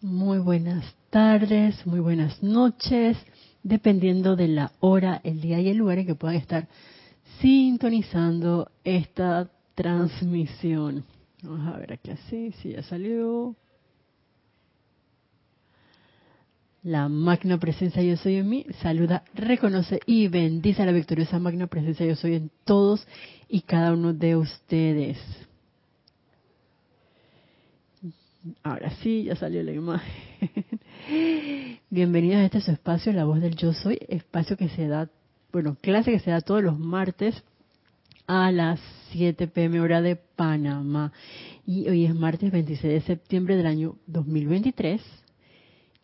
Muy buenas tardes, muy buenas noches, dependiendo de la hora, el día y el lugar en que puedan estar sintonizando esta transmisión. Vamos a ver aquí así, si ya salió. La magna presencia yo soy en mí saluda, reconoce y bendice a la victoriosa magna presencia yo soy en todos y cada uno de ustedes. Ahora sí, ya salió la imagen. Bienvenidos a este su espacio, La Voz del Yo Soy, espacio que se da, bueno, clase que se da todos los martes a las 7 pm hora de Panamá. Y hoy es martes 26 de septiembre del año 2023.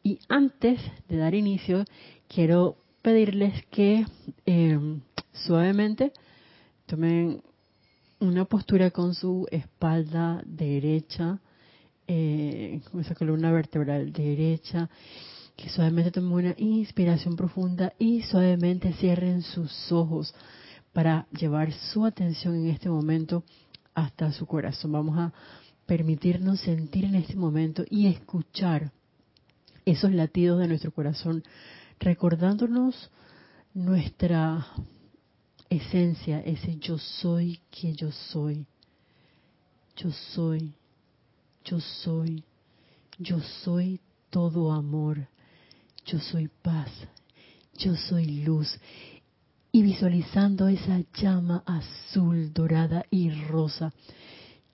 Y antes de dar inicio, quiero pedirles que eh, suavemente tomen una postura con su espalda derecha eh, esa columna vertebral derecha, que suavemente tomen una inspiración profunda y suavemente cierren sus ojos para llevar su atención en este momento hasta su corazón. Vamos a permitirnos sentir en este momento y escuchar esos latidos de nuestro corazón, recordándonos nuestra esencia, ese yo soy que yo soy. Yo soy, yo soy, yo soy todo amor, yo soy paz, yo soy luz. Y visualizando esa llama azul, dorada y rosa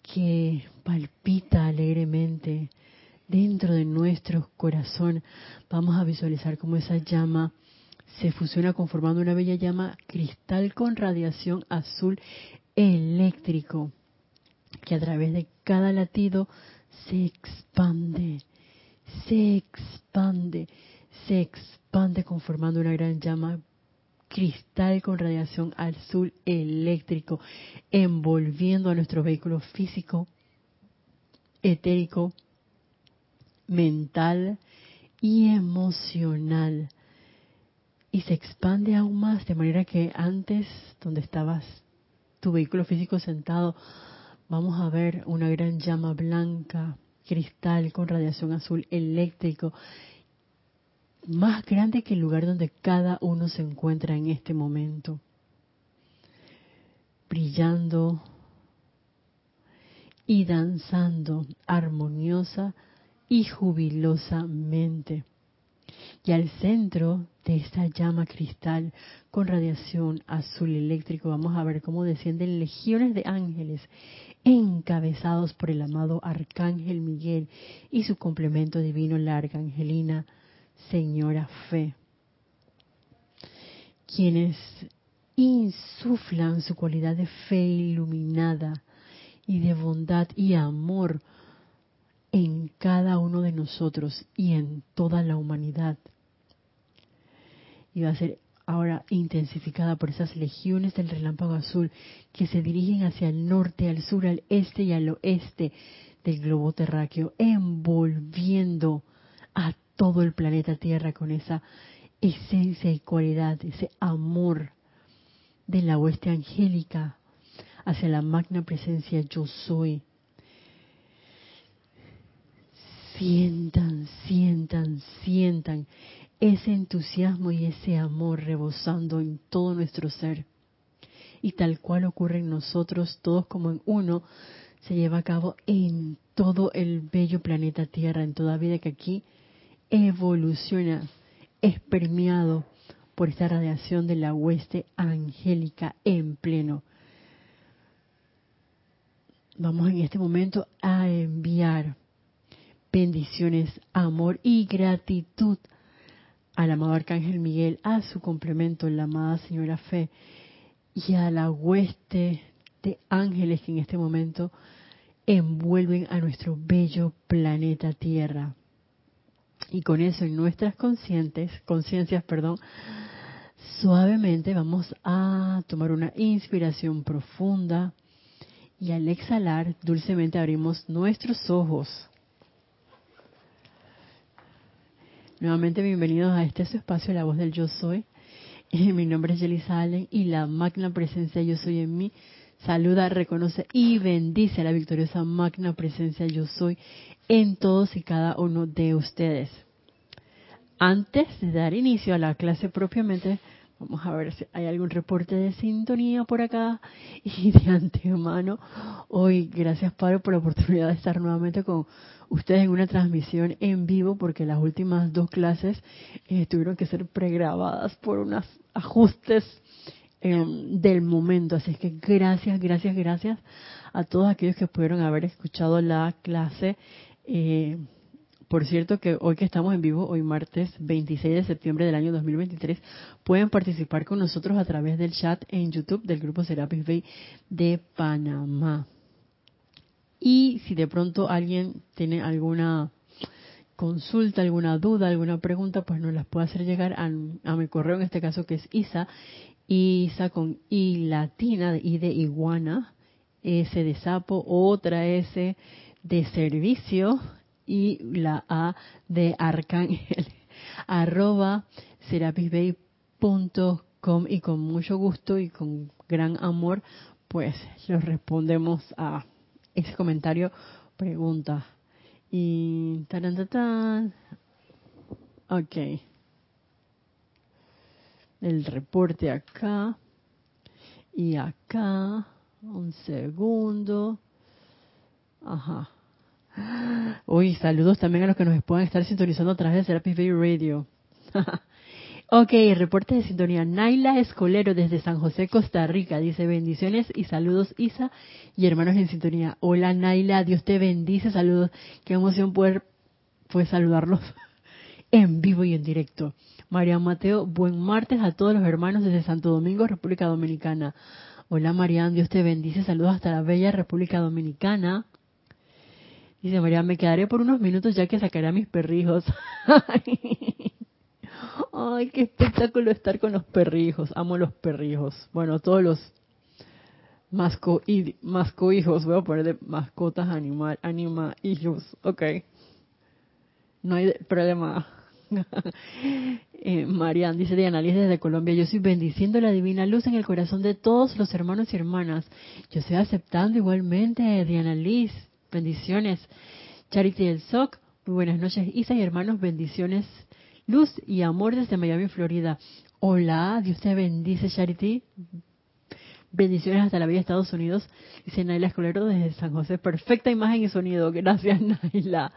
que palpita alegremente dentro de nuestro corazón, vamos a visualizar cómo esa llama se fusiona conformando una bella llama cristal con radiación azul eléctrico que a través de cada latido se expande, se expande, se expande conformando una gran llama cristal con radiación azul eléctrico, envolviendo a nuestro vehículo físico, etérico, mental y emocional. Y se expande aún más, de manera que antes, donde estabas tu vehículo físico sentado, vamos a ver una gran llama blanca, cristal con radiación azul eléctrico, más grande que el lugar donde cada uno se encuentra en este momento, brillando y danzando armoniosa y jubilosamente. Y al centro de esta llama cristal con radiación azul eléctrico vamos a ver cómo descienden legiones de ángeles encabezados por el amado Arcángel Miguel y su complemento divino, la Arcangelina Señora Fe, quienes insuflan su cualidad de fe iluminada y de bondad y amor en cada uno de nosotros y en toda la humanidad. Y va a ser ahora intensificada por esas legiones del relámpago azul que se dirigen hacia el norte, al sur, al este y al oeste del globo terráqueo, envolviendo a todo el planeta Tierra con esa esencia y cualidad, ese amor de la hueste angélica hacia la magna presencia yo soy. Sientan, sientan, sientan ese entusiasmo y ese amor rebosando en todo nuestro ser. Y tal cual ocurre en nosotros, todos como en uno, se lleva a cabo en todo el bello planeta Tierra, en toda vida que aquí evoluciona, es permeado por esta radiación de la hueste angélica en pleno. Vamos en este momento a enviar bendiciones, amor y gratitud al amado Arcángel Miguel, a su complemento, la amada Señora Fe, y a la hueste de ángeles que en este momento envuelven a nuestro bello planeta Tierra. Y con eso en nuestras conscientes, conciencias, perdón, suavemente vamos a tomar una inspiración profunda y al exhalar dulcemente abrimos nuestros ojos Nuevamente bienvenidos a este espacio, La Voz del Yo Soy. Mi nombre es Jelisa Allen y la magna presencia Yo Soy en mí saluda, reconoce y bendice a la victoriosa magna presencia yo soy en todos y cada uno de ustedes. Antes de dar inicio a la clase propiamente, vamos a ver si hay algún reporte de sintonía por acá y de antemano. Hoy, gracias Padre por la oportunidad de estar nuevamente con ustedes en una transmisión en vivo porque las últimas dos clases eh, tuvieron que ser pregrabadas por unos ajustes em, del momento. Así que gracias, gracias, gracias a todos aquellos que pudieron haber escuchado la clase eh, por cierto que hoy que estamos en vivo, hoy martes 26 de septiembre del año 2023, pueden participar con nosotros a través del chat en YouTube del grupo Serapis Bay de Panamá. Y si de pronto alguien tiene alguna consulta, alguna duda, alguna pregunta, pues nos las puede hacer llegar a, mi correo, en este caso que es Isa, Isa con I latina, I de iguana, S de sapo, otra S de servicio y la A de arcángel. Arroba serapisbay.com y con mucho gusto y con gran amor pues los respondemos a ese comentario pregunta. Y tan ok. El reporte acá. Y acá un segundo. Ajá. Uy, saludos también a los que nos puedan estar sintonizando a través de Serapis Bay Radio. ok, reporte de sintonía. Naila Escolero desde San José, Costa Rica. Dice bendiciones y saludos Isa y hermanos en sintonía. Hola Naila, Dios te bendice, saludos. Qué emoción poder pues saludarlos en vivo y en directo. María Mateo, buen martes a todos los hermanos desde Santo Domingo, República Dominicana. Hola Marian, Dios te bendice, saludos hasta la bella República Dominicana. Dice María, me quedaré por unos minutos ya que sacaré a mis perrijos. Ay, qué espectáculo estar con los perrijos. Amo los perrijos. Bueno, todos los masco, y, masco hijos. Voy a poner de mascotas animal, anima hijos. Ok. No hay problema. eh, Marian dice Diana Liz desde Colombia, yo soy bendiciendo la divina luz en el corazón de todos los hermanos y hermanas. Yo estoy aceptando igualmente, Diana Liz. Bendiciones. Charity del SOC, muy buenas noches. Isa y hermanos, bendiciones. Luz y amor desde Miami, Florida. Hola, Dios te bendice, Charity. Bendiciones hasta la vida de Estados Unidos. Dice Naila Escolero desde San José. Perfecta imagen y sonido. Gracias, Naila.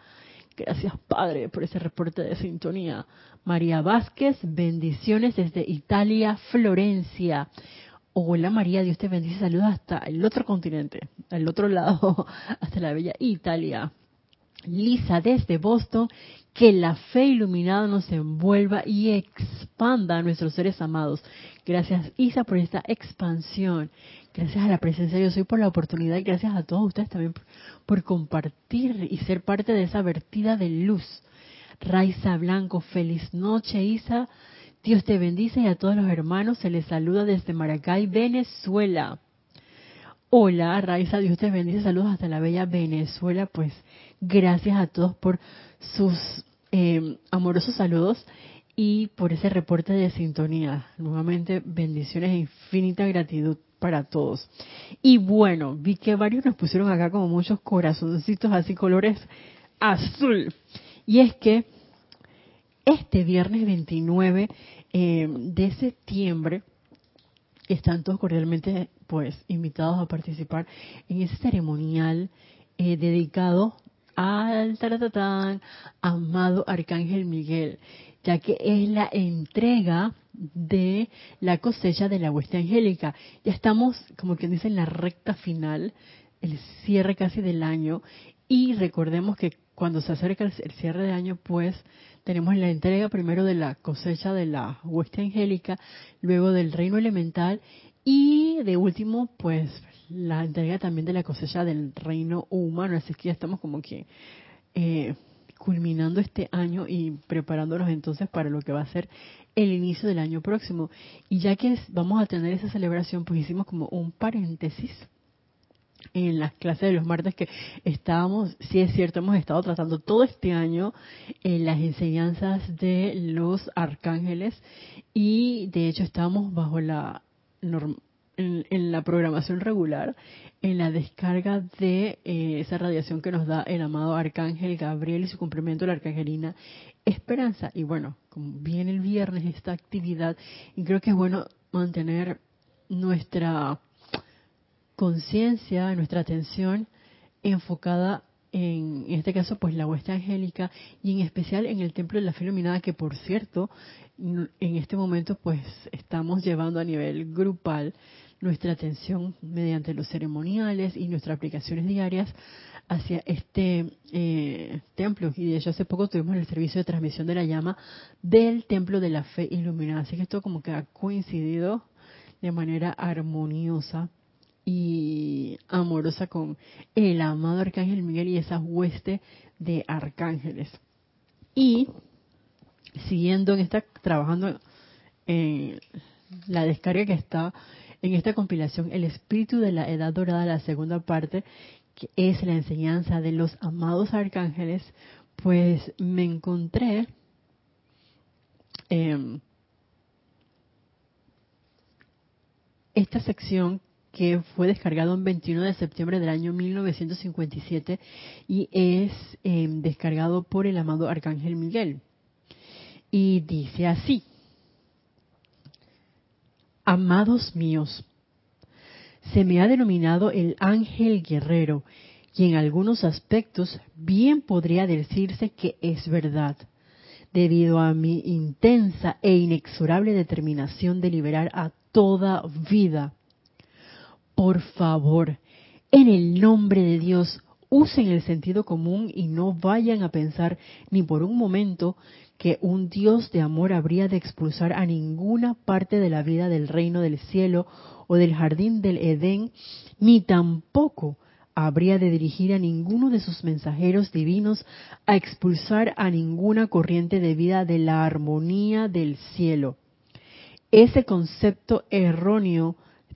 Gracias, Padre, por ese reporte de sintonía. María Vázquez, bendiciones desde Italia, Florencia. Hola María, Dios te bendice, saludos hasta el otro continente, al otro lado, hasta la bella Italia. Lisa desde Boston, que la fe iluminada nos envuelva y expanda a nuestros seres amados. Gracias Isa por esta expansión. Gracias a la presencia yo soy por la oportunidad y gracias a todos ustedes también por compartir y ser parte de esa vertida de luz. Raiza Blanco, feliz noche Isa. Dios te bendice y a todos los hermanos se les saluda desde Maracay, Venezuela. Hola, Raiza, Dios te bendice, saludos hasta la bella Venezuela. Pues gracias a todos por sus eh, amorosos saludos y por ese reporte de sintonía. Nuevamente, bendiciones e infinita gratitud para todos. Y bueno, vi que varios nos pusieron acá como muchos corazoncitos así colores azul. Y es que este viernes 29 eh, de septiembre están todos cordialmente pues invitados a participar en ese ceremonial eh, dedicado al taratatán amado Arcángel Miguel, ya que es la entrega de la cosecha de la hueste angélica. Ya estamos, como quien dice, en la recta final, el cierre casi del año, y recordemos que cuando se acerca el cierre de año, pues tenemos la entrega primero de la cosecha de la hueste angélica, luego del reino elemental y de último, pues la entrega también de la cosecha del reino humano. Así que ya estamos como que eh, culminando este año y preparándonos entonces para lo que va a ser el inicio del año próximo. Y ya que vamos a tener esa celebración, pues hicimos como un paréntesis en las clases de los martes que estábamos, sí es cierto, hemos estado tratando todo este año en las enseñanzas de los arcángeles y de hecho estamos bajo la en, la programación regular, en la descarga de eh, esa radiación que nos da el amado Arcángel Gabriel y su complemento, la Arcangelina Esperanza. Y bueno, como viene el viernes esta actividad, y creo que es bueno mantener nuestra conciencia, nuestra atención enfocada en, este caso, pues la hueste angélica y en especial en el templo de la fe iluminada, que por cierto, en este momento, pues estamos llevando a nivel grupal nuestra atención mediante los ceremoniales y nuestras aplicaciones diarias hacia este eh, templo. Y de hecho, hace poco tuvimos el servicio de transmisión de la llama del templo de la fe iluminada. Así que esto como que ha coincidido de manera armoniosa y amorosa con el amado Arcángel Miguel y esa hueste de arcángeles. Y siguiendo en esta, trabajando en la descarga que está en esta compilación, El Espíritu de la Edad Dorada, la segunda parte, que es la enseñanza de los amados arcángeles, pues me encontré em, esta sección que fue descargado el 21 de septiembre del año 1957 y es em, descargado por el amado Arcángel Miguel. Y dice así, Amados míos, se me ha denominado el ángel guerrero y en algunos aspectos bien podría decirse que es verdad, debido a mi intensa e inexorable determinación de liberar a toda vida por favor, en el nombre de Dios, usen el sentido común y no vayan a pensar ni por un momento que un Dios de amor habría de expulsar a ninguna parte de la vida del reino del cielo o del jardín del Edén, ni tampoco habría de dirigir a ninguno de sus mensajeros divinos a expulsar a ninguna corriente de vida de la armonía del cielo. Ese concepto erróneo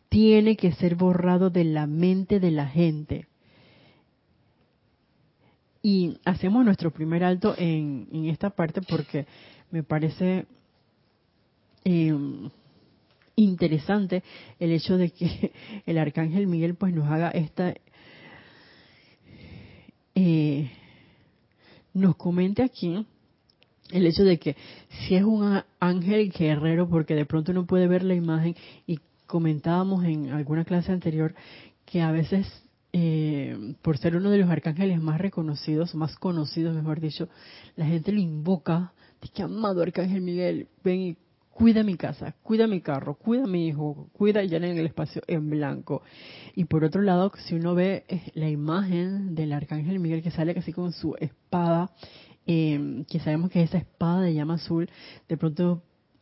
tiene que ser borrado de la mente de la gente. Y hacemos nuestro primer alto en, esta parte porque me parece em, interesante el hecho de que el arcángel Miguel pues nos haga esta eh, nos comente aquí el hecho de que si es un ángel guerrero porque de pronto uno puede ver la imagen y comentábamos en alguna clase anterior que a veces, eh, por ser uno de los arcángeles más reconocidos, más conocidos, mejor dicho, la gente lo invoca, dice, amado arcángel Miguel, ven y cuida mi casa, cuida mi carro, cuida mi hijo, cuida ya en el espacio en blanco. Y por otro lado, si uno ve eh, la imagen del arcángel Miguel que sale casi con su espada, eh, que sabemos que es esa espada de llama azul, de pronto,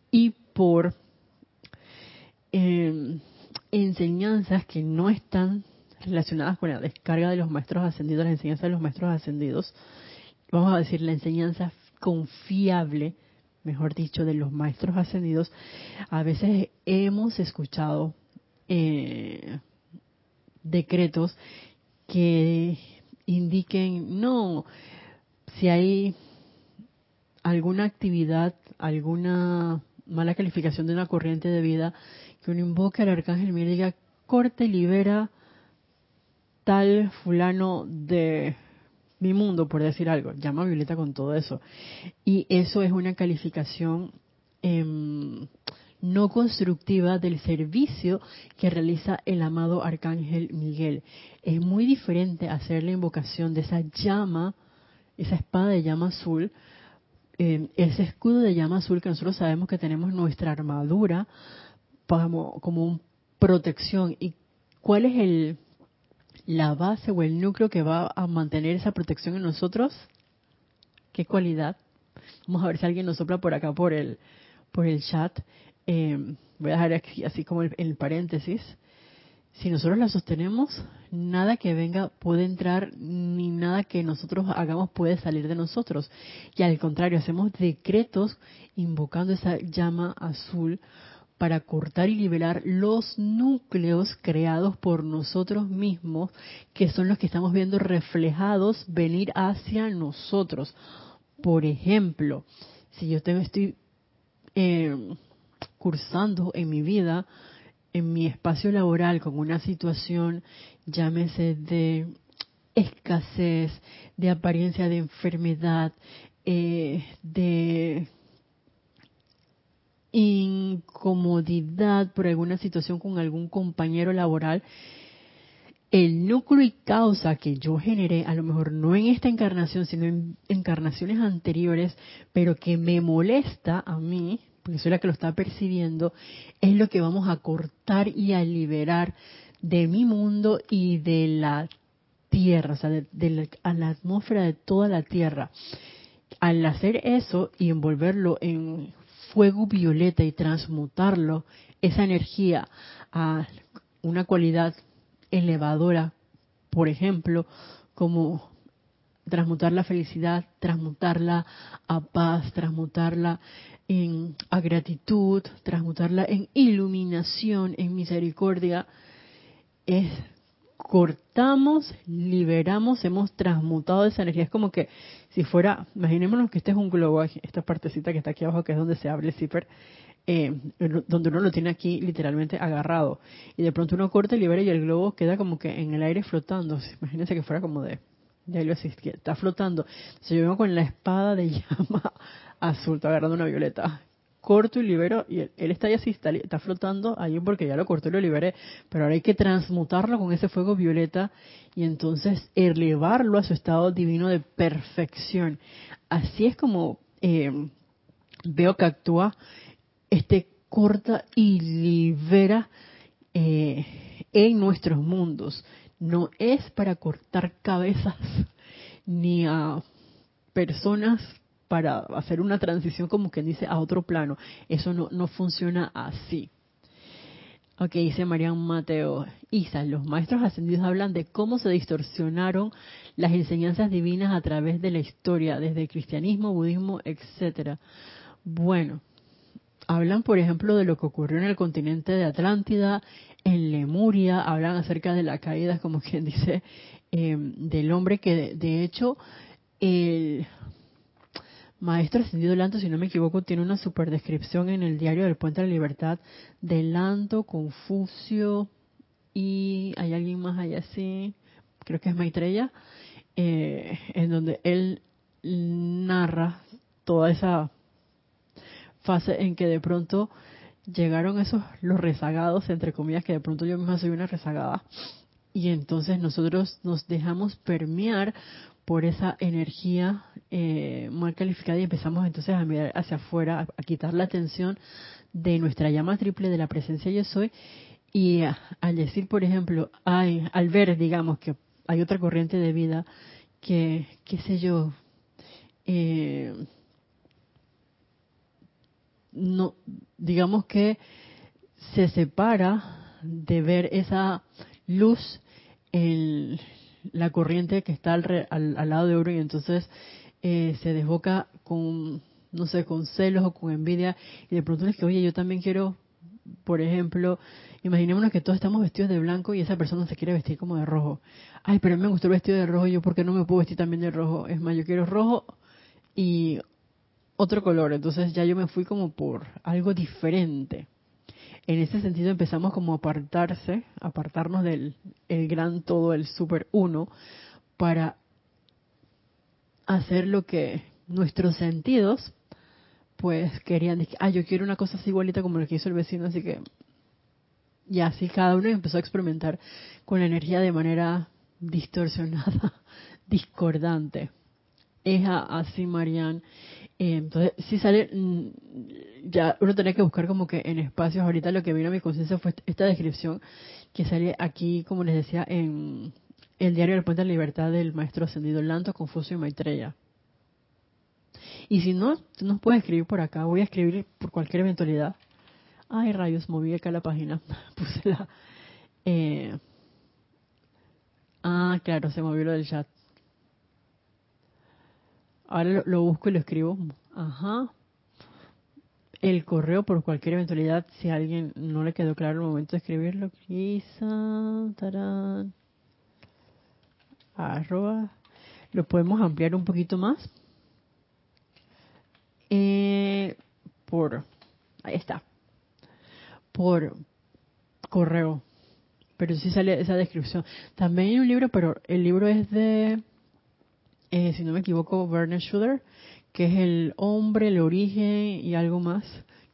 y por eh, enseñanzas que no están relacionadas con la descarga de los maestros ascendidos, la enseñanza de los maestros ascendidos, vamos a decir la enseñanza confiable, mejor dicho, de los maestros ascendidos, a veces hemos escuchado eh, decretos que indiquen, no, si hay alguna actividad, alguna mala calificación de una corriente de vida, que uno invoque al arcángel Miguel y diga, corta y libera tal fulano de mi mundo, por decir algo. Llama a Violeta con todo eso. Y eso es una calificación em, no constructiva del servicio que realiza el amado arcángel Miguel. Es muy diferente hacer la invocación de esa llama, esa espada de llama azul, em, ese escudo de llama azul que nosotros sabemos que tenemos nuestra armadura como, como protección. ¿Y cuál es el, la base o el núcleo que va a mantener esa protección en nosotros? ¿Qué cualidad? Vamos a ver si alguien nos sopla por acá por el, por el chat. Eh, voy a dejar aquí así como el, el paréntesis. Si nosotros la sostenemos, nada que venga puede entrar, ni nada que nosotros hagamos puede salir de nosotros. Y al contrario, hacemos decretos invocando esa llama azul para cortar y liberar los núcleos creados por nosotros mismos, que son los que estamos viendo reflejados venir hacia nosotros. Por ejemplo, si yo estoy eh, cursando en mi vida en mi espacio laboral con una situación, llámese de escasez, de apariencia de enfermedad, eh, de incomodidad por alguna situación con algún compañero laboral, el núcleo y causa que yo generé, a lo mejor no en esta encarnación, sino en encarnaciones anteriores, pero que me molesta a mí, porque soy la que lo está percibiendo, es lo que vamos a cortar y a liberar de mi mundo y de la tierra, o sea, de, la, atmósfera de toda la tierra. Al hacer eso y envolverlo en fuego violeta y transmutarlo, esa energía a una cualidad elevadora, por ejemplo, como transmutar la felicidad, transmutarla a paz, transmutarla en a gratitud, transmutarla en iluminación, en misericordia, es cortamos, liberamos, hemos transmutado esa energía. Es como que si fuera, imaginémonos que este es un globo, esta partecita que está aquí abajo, que es donde se abre el zipper, eh, donde uno lo tiene aquí literalmente agarrado. Y de pronto uno corta, libera y el globo queda como que en el aire flotando. Imagínense que fuera como de, de algo así, que está flotando. Se yo vengo con la espada de llama azul, está agarrando una violeta. Corto y libero, y él, está ya así, está, está, flotando ahí porque ya lo corté y lo liberé, pero ahora hay que transmutarlo con ese fuego violeta y entonces elevarlo a su estado divino de perfección. Así es como eh, veo que actúa este corta y libera eh, en nuestros mundos. No es para cortar cabezas ni a personas para hacer una transición como quien dice a otro plano. Eso no, no funciona así. Ok, dice Marian Mateo. Isa, los maestros ascendidos hablan de cómo se distorsionaron las enseñanzas divinas a través de la historia, desde cristianismo, budismo, etcétera. Bueno, hablan, por ejemplo, de lo que ocurrió en el continente de Atlántida, en Lemuria, hablan acerca de la caída, como quien dice, em, del hombre que de, hecho el maestro ascendido Lanto, si no me equivoco, tiene una super descripción en el diario del Puente de la Libertad de Lanto, Confucio y hay alguien más allá así, creo que es Maitreya, eh, en donde él narra toda esa fase en que de pronto llegaron esos, los rezagados, entre comillas, que de pronto yo misma soy una rezagada, y entonces nosotros nos dejamos permear por esa energía eh, mal calificada y empezamos entonces a mirar hacia afuera, a, quitar la atención de nuestra llama triple de la presencia yo soy, y al decir, por ejemplo, ay, al ver, digamos, que hay otra corriente de vida que, qué sé yo, eh, no, digamos que se separa de ver esa luz en la corriente que está al, al, lado de oro y entonces eh, se desboca con, no sé, con celos o con envidia y de pronto es que, oye, yo también quiero, por ejemplo, imaginémonos que todos estamos vestidos de blanco y esa persona se quiere vestir como de rojo. Ay, pero a mí me gustó el vestido de rojo, yo por qué no me puedo vestir también de rojo. Es más, yo quiero rojo y otro color, entonces ya yo me fui como por algo diferente. En ese sentido empezamos como a apartarse, apartarnos del el gran todo, el super uno, para hacer lo que nuestros sentidos pues querían ah, yo quiero una cosa así igualita como lo que hizo el vecino, así que y así cada uno empezó a experimentar con la energía de manera distorsionada, discordante. Es así, Marianne. Eh, entonces, si sale, mm, ya uno tenía que buscar como que en espacios, ahorita lo que vino a mi conciencia fue esta descripción que sale aquí, como les decía, en el diario del Puente de la Libertad del maestro ascendido Lanto, Confucio y Maitreya. Y si no, tú nos puedes escribir por acá, voy a escribir por cualquier eventualidad. Ay, rayos, moví acá la página, puse la... Eh, ah, claro, se movió lo del chat. Ahora lo, busco y lo escribo. Ajá. El correo por cualquier eventualidad, si a alguien no le quedó claro el momento de escribirlo, quizá, tarán, arroba, lo podemos ampliar un poquito más. Eh, por, ahí está, por correo. Pero sí sale esa descripción. También hay un libro, pero el libro es de, eh, si no me equivoco, Werner Schuder, que es el hombre, el origen y algo más,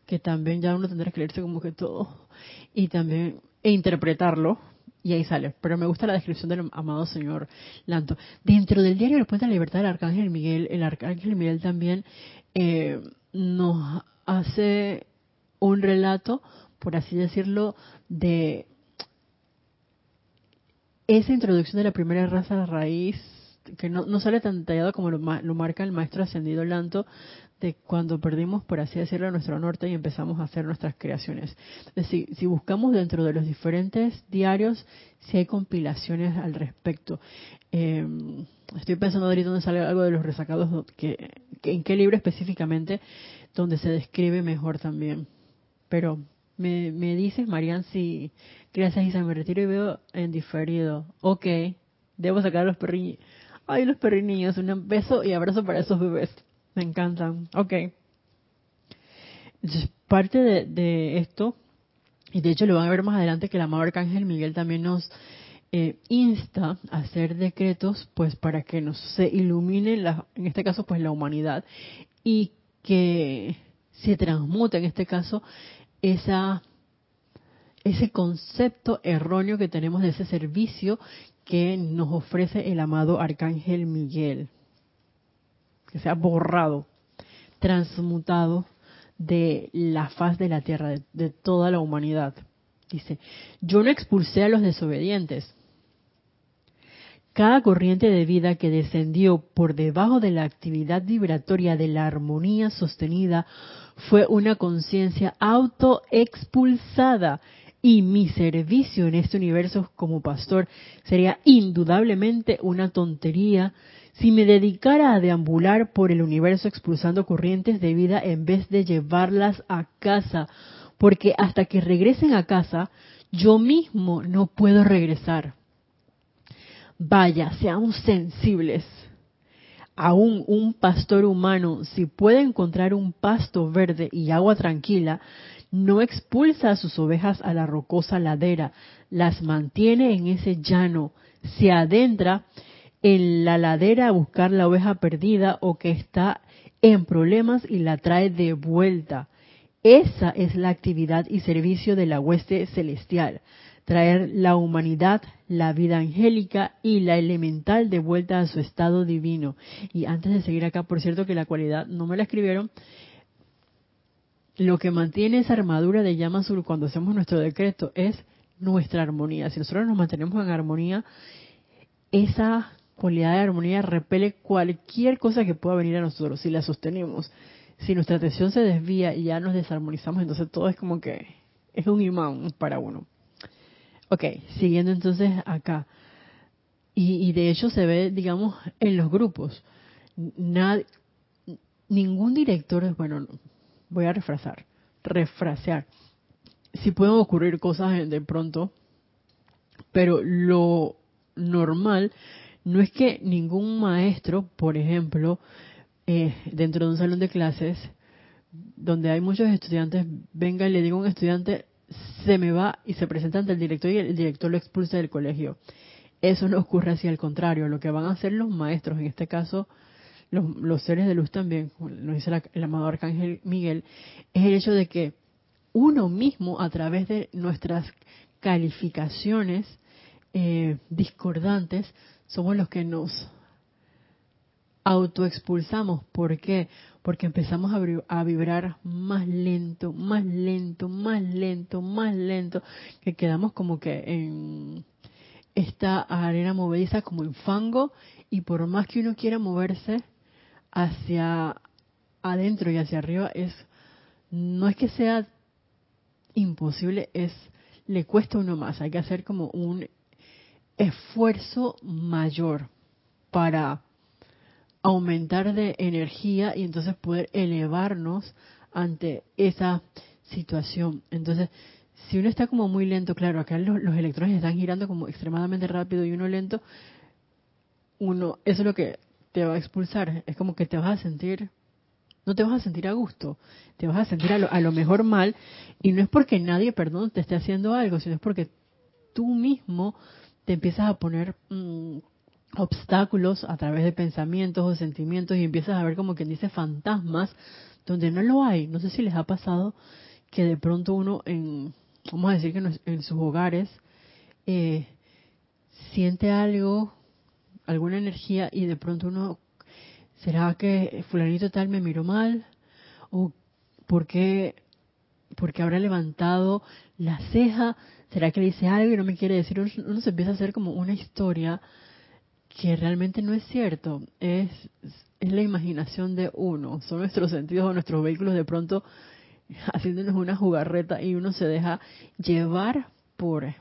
que también ya uno tendrá que leerse como que todo y también e interpretarlo y ahí sale. Pero me gusta la descripción del amado señor Lanto. Dentro del diario Puente de la Libertad del Arcángel Miguel, el Arcángel Miguel también eh, nos hace un relato, por así decirlo, de esa introducción de la primera raza raíz, que no, no sale tan detallado como lo, lo marca el maestro ascendido Lanto, de cuando perdimos, por así decirlo, nuestro norte y empezamos a hacer nuestras creaciones. Es decir, si buscamos dentro de los diferentes diarios, si hay compilaciones al respecto. Eh, estoy pensando ahorita donde sale algo de los resacados, que, en qué libro específicamente, donde se describe mejor también. Pero me, me dices, Marian, si gracias Isa, me retiro y veo en diferido. Ok, debo sacar a los perriños. Ay, los perrinillos, un beso y abrazo para esos bebés. Me encantan. Ok. Parte de, esto, y de hecho lo van a ver más adelante que el amado Arcángel Miguel también nos eh, insta a hacer decretos, pues para que nos se ilumine, la, en este caso, pues la humanidad, y que se transmute, en este caso, esa ese concepto erróneo que tenemos de ese servicio que nos ofrece el amado Arcángel Miguel que sea borrado, transmutado de la faz de la tierra, de, toda la humanidad. Dice, yo no expulsé a los desobedientes. Cada corriente de vida que descendió por debajo de la actividad vibratoria de la armonía sostenida fue una conciencia autoexpulsada y mi servicio en este universo como pastor sería indudablemente una tontería si me dedicara a deambular por el universo expulsando corrientes de vida en vez de llevarlas a casa, porque hasta que regresen a casa, yo mismo no puedo regresar. Vaya, seamos sensibles. Aún un pastor humano, si puede encontrar un pasto verde y agua tranquila, no expulsa a sus ovejas a la rocosa ladera, las mantiene en ese llano, se adentra en la ladera a buscar la oveja perdida o que está en problemas y la trae de vuelta. Esa es la actividad y servicio de la hueste celestial, traer la humanidad, la vida angélica y la elemental de vuelta a su estado divino. Y antes de seguir acá, por cierto que la cualidad no me la escribieron, lo que mantiene esa armadura de llama azul cuando hacemos nuestro decreto es nuestra armonía. Si nosotros nos mantenemos en armonía, esa cualidad de armonía repele cualquier cosa que pueda venir a nosotros si la sostenemos. Si nuestra atención se desvía y ya nos desarmonizamos, entonces todo es como que es un imán para uno. Ok, siguiendo entonces acá. Y, de hecho se ve, digamos, en los grupos. ningún director, bueno, voy a refrasar, refrasear. Si pueden ocurrir cosas de pronto, pero lo normal no es que ningún maestro, por ejemplo, eh, dentro de un salón de clases, donde hay muchos estudiantes, venga y le diga a un estudiante, se me va y se presenta ante el director y el director lo expulsa del colegio. Eso no ocurre así, al contrario, lo que van a hacer los maestros, en este caso los, seres de luz también, como nos dice el amado Arcángel Miguel, es el hecho de que uno mismo, a través de nuestras calificaciones eh, discordantes, somos los que nos autoexpulsamos. ¿Por qué? Porque empezamos a, vibrar más lento, más lento, más lento, más lento, que quedamos como que en esta arena movediza como en fango y por más que uno quiera moverse hacia adentro y hacia arriba es no es que sea imposible, es le cuesta uno más, hay que hacer como un esfuerzo mayor para aumentar de energía y entonces poder elevarnos ante esa situación. Entonces, si uno está como muy lento, claro, acá los, electrones están girando como extremadamente rápido y uno lento, uno, eso es lo que te va a expulsar. Es como que te vas a sentir no te vas a sentir a gusto, te vas a sentir a lo, mejor mal, y no es porque nadie, perdón, te esté haciendo algo, sino es porque tú mismo te empiezas a poner mm, obstáculos a través de pensamientos o sentimientos y empiezas a ver como quien dice fantasmas donde no lo hay. No sé si les ha pasado que de pronto uno en, vamos a decir que en sus hogares, eh, siente algo, alguna energía y de pronto uno, ¿será que fulanito tal me miró mal? ¿O por qué, porque habrá levantado la ceja? ¿Será que le dice algo y no me quiere decir? Uno, se empieza a hacer como una historia que realmente no es cierto. Es, es la imaginación de uno. Son nuestros sentidos o nuestros vehículos de pronto haciéndonos una jugarreta y uno se deja llevar por,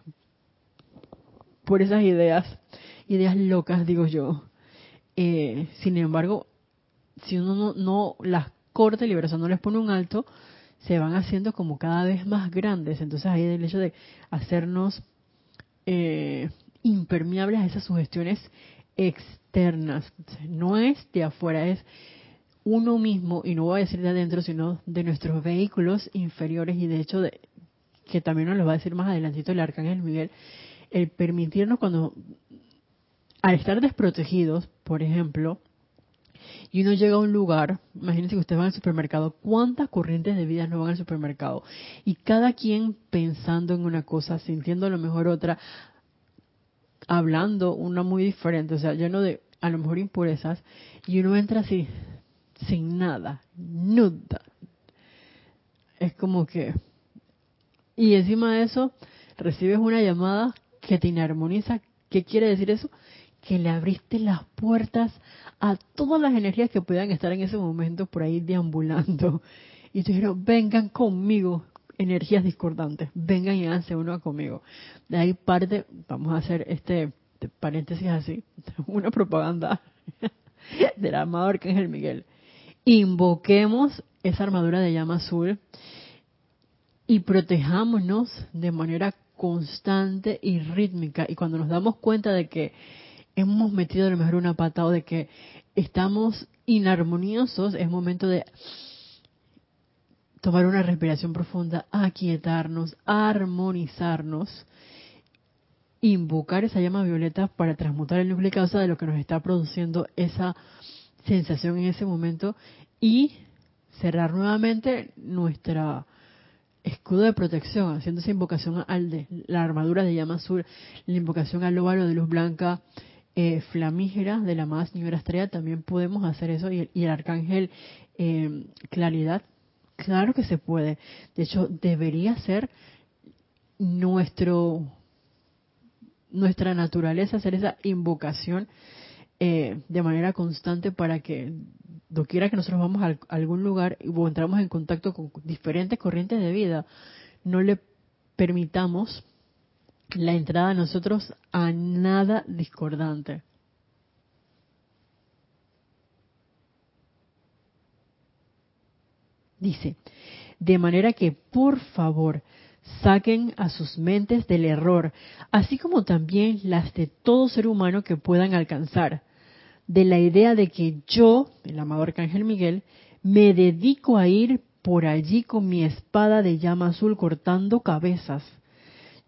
por esas ideas, ideas locas, digo yo. Eh, sin embargo, si uno no, no las corta y no les pone un alto, se van haciendo como cada vez más grandes. Entonces ahí el hecho de hacernos eh, impermeables a esas sugestiones externas. No es de afuera, es uno mismo, y no voy a decir de adentro, sino de nuestros vehículos inferiores, y de hecho de, que también nos lo va a decir más adelantito el arcángel Miguel, el permitirnos cuando, al estar desprotegidos, por ejemplo, y uno llega a un lugar, imagínense que usted va al supermercado, ¿cuántas corrientes de vida no van al supermercado? Y cada quien pensando en una cosa, sintiendo a lo mejor otra, hablando una muy diferente, o sea, lleno de a lo mejor impurezas, y uno entra así, sin nada, nuda. Es como que... Y encima de eso, recibes una llamada que te inarmoniza. ¿Qué quiere decir eso? Que le abriste las puertas a todas las energías que puedan estar en ese momento por ahí deambulando. Y dijeron, vengan conmigo, energías discordantes, vengan y háganse uno conmigo. De ahí parte, vamos a hacer este paréntesis así, una propaganda del amado Arcángel Miguel. Invoquemos esa armadura de llama azul y protejámonos de manera constante y rítmica. Y cuando nos damos cuenta de que hemos metido a lo mejor una pata o de que estamos inarmoniosos, es momento de tomar una respiración profunda, aquietarnos, armonizarnos, invocar esa llama violeta para transmutar el núcleo de causa de lo que nos está produciendo esa sensación en ese momento y cerrar nuevamente nuestra escudo de protección, haciendo esa invocación al de la armadura de llama azul, la invocación al óvalo de luz blanca eh, flamígera de la más señora estrella, también podemos hacer eso y, el arcángel eh, claridad, claro que se puede. De hecho, debería ser nuestro nuestra naturaleza hacer esa invocación eh, de manera constante para que doquiera que nosotros vamos a, algún lugar o entramos en contacto con diferentes corrientes de vida, no le permitamos la entrada a nosotros a nada discordante. Dice, de manera que por favor saquen a sus mentes del error, así como también las de todo ser humano que puedan alcanzar, de la idea de que yo, el amado Arcángel Miguel, me dedico a ir por allí con mi espada de llama azul cortando cabezas.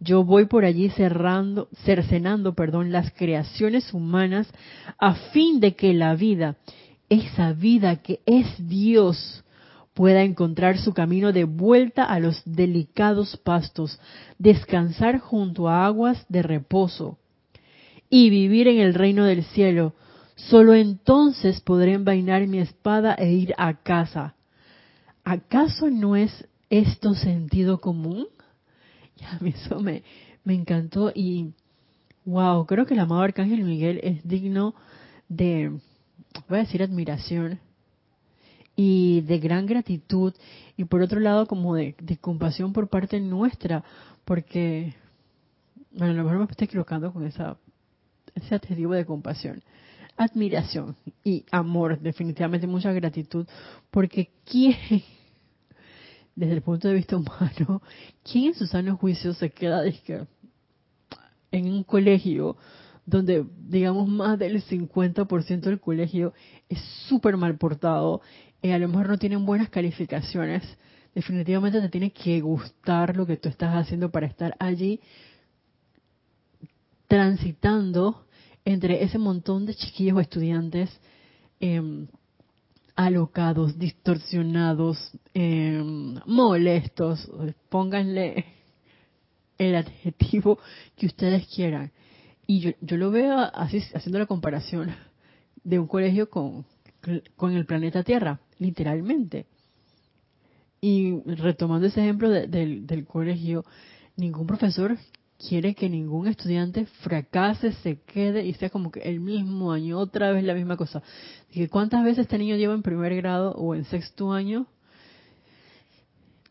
Yo voy por allí cerrando, cercenando, perdón, las creaciones humanas a fin de que la vida, esa vida que es Dios, pueda encontrar su camino de vuelta a los delicados pastos, descansar junto a aguas de reposo y vivir en el reino del cielo, Solo entonces podré envainar mi espada e ir a casa. ¿Acaso no es esto sentido común? A mí eso me, encantó y wow, creo que el amado Arcángel Miguel es digno de, voy a decir admiración y de gran gratitud y por otro lado como de, de compasión por parte nuestra, porque, bueno, a lo mejor me estoy equivocando con esa, ese adjetivo de compasión admiración y amor, definitivamente mucha gratitud, porque ¿quién, desde el punto de vista humano, quién en su sano juicio se queda en un colegio donde, digamos, más del 50% del colegio es súper mal portado eh, a lo mejor no tienen buenas calificaciones, definitivamente te tiene que gustar lo que tú estás haciendo para estar allí transitando entre ese montón de chiquillos o estudiantes em, alocados, distorsionados, em, molestos, pónganle el adjetivo que ustedes quieran. Y yo, yo lo veo así, haciendo la comparación de un colegio con, con el planeta Tierra, literalmente. Y retomando ese ejemplo del, del colegio, ningún profesor quiere que ningún estudiante fracase, se quede y sea como que el mismo año, otra vez la misma cosa. ¿Cuántas veces este niño lleva en primer grado o en sexto año?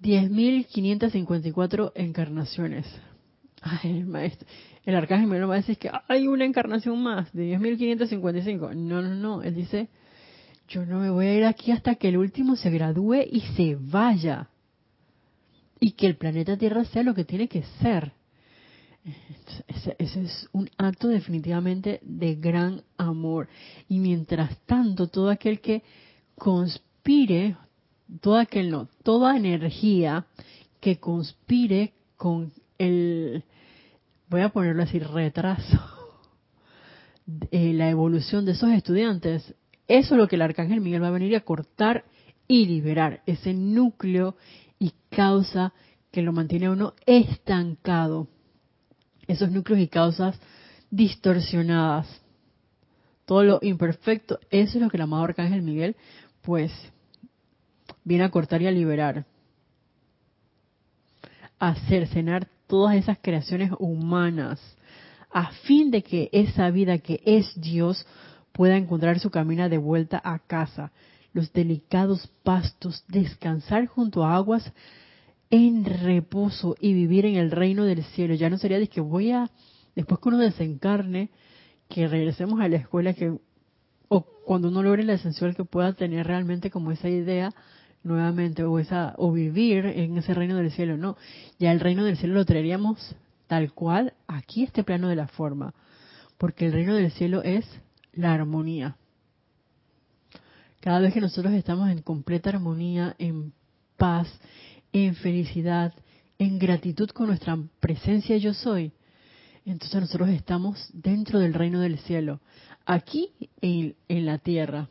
10.554 encarnaciones. Ay, el maestro, el arcángel me va a decir que hay una encarnación más de 10.555. No, no, no. Él dice, yo no me voy a ir aquí hasta que el último se gradúe y se vaya. Y que el planeta Tierra sea lo que tiene que ser. Ese, es un acto definitivamente de gran amor. Y mientras tanto, todo aquel que conspire, todo aquel no, toda energía que conspire con el, voy a ponerlo así, retraso, la evolución de esos estudiantes, eso es lo que el arcángel Miguel va a venir a cortar y liberar, ese núcleo y causa que lo mantiene uno estancado esos núcleos y causas distorsionadas, todo lo imperfecto, eso es lo que el amado Arcángel Miguel, pues, viene a cortar y a liberar, a cercenar todas esas creaciones humanas, a fin de que esa vida que es Dios pueda encontrar su camino de vuelta a casa, los delicados pastos, descansar junto a aguas en reposo y vivir en el reino del cielo. Ya no sería de que voy a, después que uno desencarne, que regresemos a la escuela, que o cuando uno logre la esencial que pueda tener realmente como esa idea nuevamente o esa o vivir en ese reino del cielo no ya el reino del cielo lo traeríamos tal cual aquí este plano de la forma porque el reino del cielo es la armonía cada vez que nosotros estamos en completa armonía en paz en felicidad, en gratitud con nuestra presencia yo soy, entonces nosotros estamos dentro del reino del cielo, aquí en, la tierra.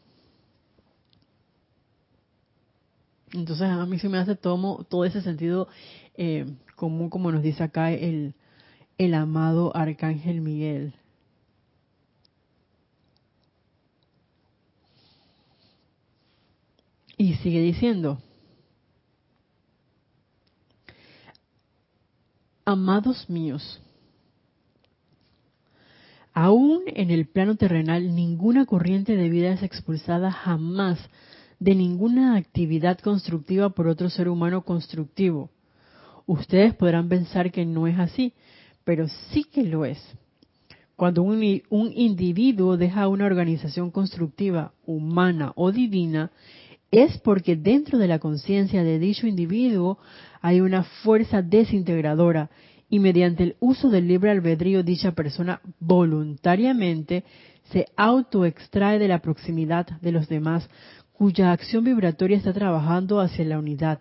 Entonces a mí se me hace todo, todo ese sentido eh, común como nos dice acá el, el amado Arcángel Miguel. Y sigue diciendo, Amados míos, aún en el plano terrenal ninguna corriente de vida es expulsada jamás de ninguna actividad constructiva por otro ser humano constructivo. Ustedes podrán pensar que no es así, pero sí que lo es. Cuando un, un, individuo deja una organización constructiva, humana o divina, es porque dentro de la conciencia de dicho individuo hay una fuerza desintegradora y mediante el uso del libre albedrío dicha persona voluntariamente se autoextrae de la proximidad de los demás cuya acción vibratoria está trabajando hacia la unidad.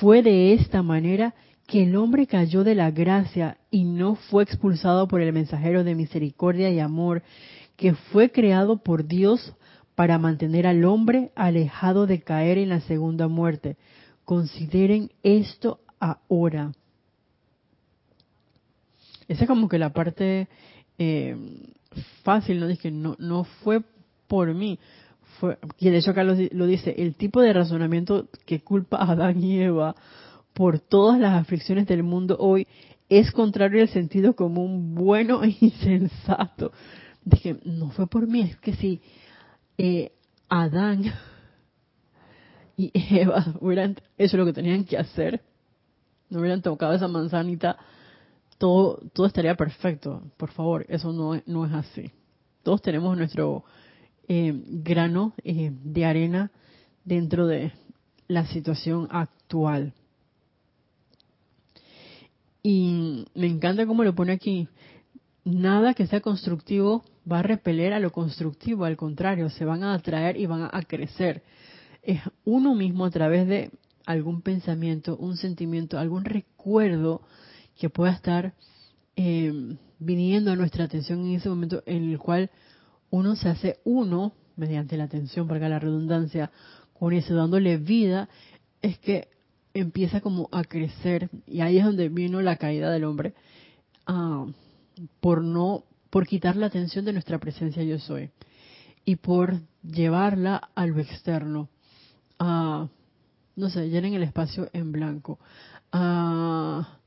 Fue de esta manera que el hombre cayó de la gracia y no fue expulsado por el mensajero de misericordia y amor que fue creado por Dios para mantener al hombre alejado de caer en la segunda muerte, Consideren esto ahora. Esa es como que la parte eh, fácil, ¿no? Dice no, no fue por mí. Fue, y de hecho acá lo, dice, el tipo de razonamiento que culpa a Adán y Eva por todas las aflicciones del mundo hoy es contrario al sentido común bueno y sensato. Dije, no fue por mí, es que si eh, Adán y Eva hubieran eso es lo que tenían que hacer, no hubieran tocado esa manzanita, todo, todo estaría perfecto. Por favor, eso no, no es así. Todos tenemos nuestro eh, grano eh, de arena dentro de la situación actual. Y me encanta cómo lo pone aquí. Nada que sea constructivo va a repeler a lo constructivo, al contrario, se van a atraer y van a crecer. Es uno mismo a través de algún pensamiento, un sentimiento, algún recuerdo que pueda estar eh, viniendo a nuestra atención en ese momento en el cual uno se hace uno, mediante la atención, para la redundancia, con eso, dándole vida, es que empieza como a crecer y ahí es donde vino la caída del hombre ah, por no por quitar la atención de nuestra presencia yo soy y por llevarla a lo externo a no sé llenen el espacio en blanco a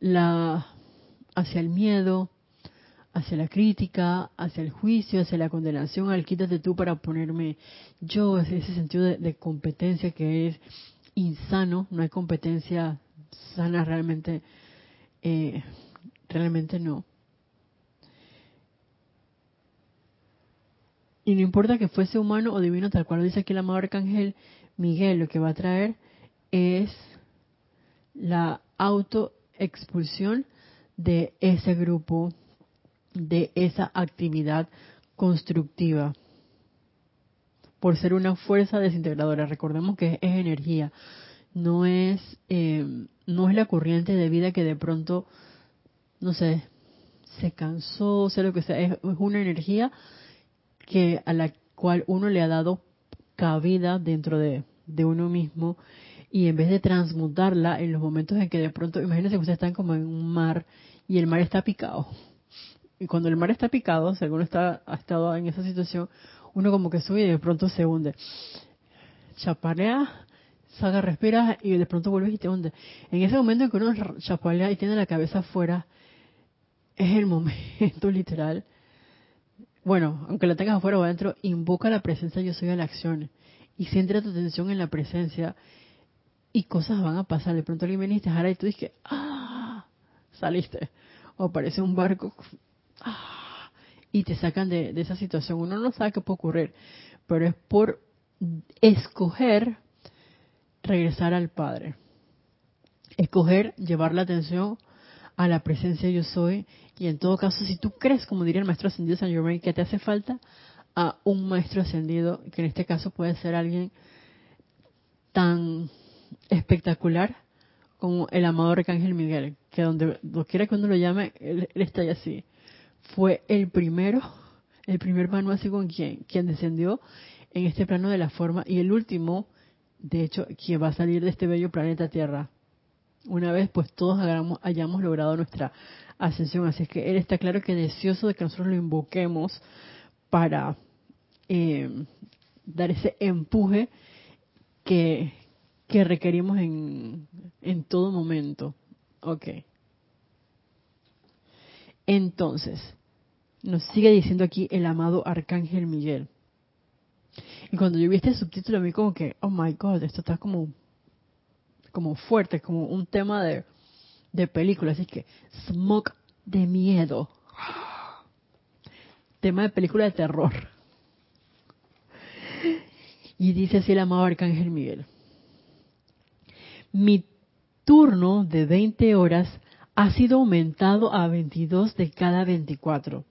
la hacia el miedo hacia la crítica, hacia el juicio, hacia la condenación, al quítate tú para ponerme yo, ese sentido de, competencia que es insano, no hay competencia sana realmente, eh, realmente no. Y no importa que fuese humano o divino, tal cual dice aquí el amado arcángel Miguel, lo que va a traer es la autoexpulsión de ese grupo, de esa actividad constructiva por ser una fuerza desintegradora. Recordemos que es energía, no es eh, no es la corriente de vida que de pronto, no sé, se cansó, sé lo que sea, es, una energía que a la cual uno le ha dado cabida dentro de, de uno mismo y en vez de transmutarla en los momentos en que de pronto, imagínense que ustedes están como en un mar y el mar está picado. Y cuando el mar está picado, si alguno está, ha estado en esa situación, uno como que sube y de pronto se hunde. Chaparea, salga, respira y de pronto vuelves y te hunde. En ese momento en que uno chapalea y tiene la cabeza afuera, es el momento literal. Bueno, aunque la tengas afuera o adentro, invoca la presencia yo soy a la acción y centra tu atención en la presencia y cosas van a pasar. De pronto alguien viniste a y tú dices, ah, saliste. O aparece un barco, ah, y te sacan de, esa situación. Uno no sabe qué puede ocurrir, pero es por escoger regresar al Padre. Escoger llevar la atención a la presencia yo soy y en todo caso si tú crees, como diría el maestro ascendido San Germain, que te hace falta a un maestro ascendido, que en este caso puede ser alguien tan espectacular como el amado Arcángel Miguel, que donde quiera que uno lo llame, él, está ahí así fue el primero, el primer manual así con quien, quien descendió en este plano de la forma y el último, de hecho, quien va a salir de este bello planeta Tierra. Una vez pues todos hayamos logrado nuestra ascensión. Así es que él está claro que deseoso de que nosotros lo invoquemos para eh, dar ese empuje que, que requerimos en, en todo momento. Ok. Entonces, nos sigue diciendo aquí el amado Arcángel Miguel. Y cuando yo vi este subtítulo, a mí como que, oh my god, esto está como, como fuerte, como un tema de, de película. Así que, smoke de miedo. Tema de película de terror. Y dice así el amado Arcángel Miguel. Mi turno de 20 horas ha sido aumentado a 22 de cada 24.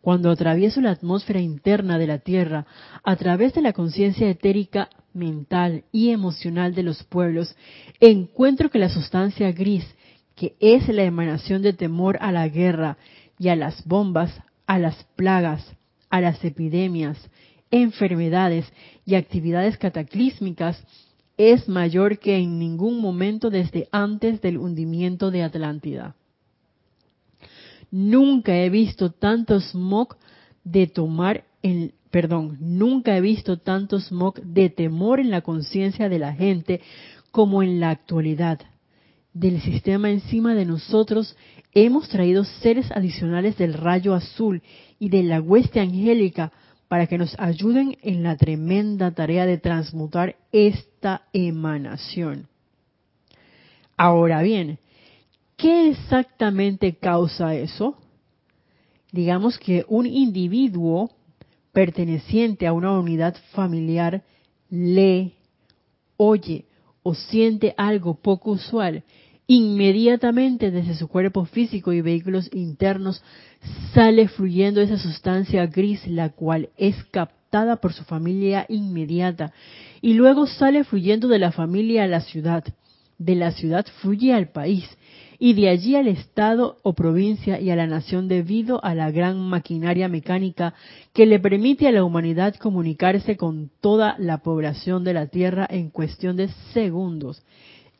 Cuando atravieso la atmósfera interna de la Tierra a través de la conciencia etérica, mental y emocional de los pueblos, encuentro que la sustancia gris, que es la emanación de temor a la guerra y a las bombas, a las plagas, a las epidemias, enfermedades y actividades cataclísmicas, es mayor que en ningún momento desde antes del hundimiento de Atlántida. Nunca he visto tanto smog de tomar el perdón, nunca he visto tanto smog de temor en la conciencia de la gente como en la actualidad. Del sistema encima de nosotros hemos traído seres adicionales del rayo azul y de la hueste angélica para que nos ayuden en la tremenda tarea de transmutar esta emanación. Ahora bien, ¿qué exactamente causa eso? Digamos que un individuo perteneciente a una unidad familiar lee, oye o siente algo poco usual Inmediatamente desde su cuerpo físico y vehículos internos sale fluyendo esa sustancia gris, la cual es captada por su familia inmediata, y luego sale fluyendo de la familia a la ciudad, de la ciudad fluye al país, y de allí al Estado o provincia y a la nación debido a la gran maquinaria mecánica que le permite a la humanidad comunicarse con toda la población de la Tierra en cuestión de segundos.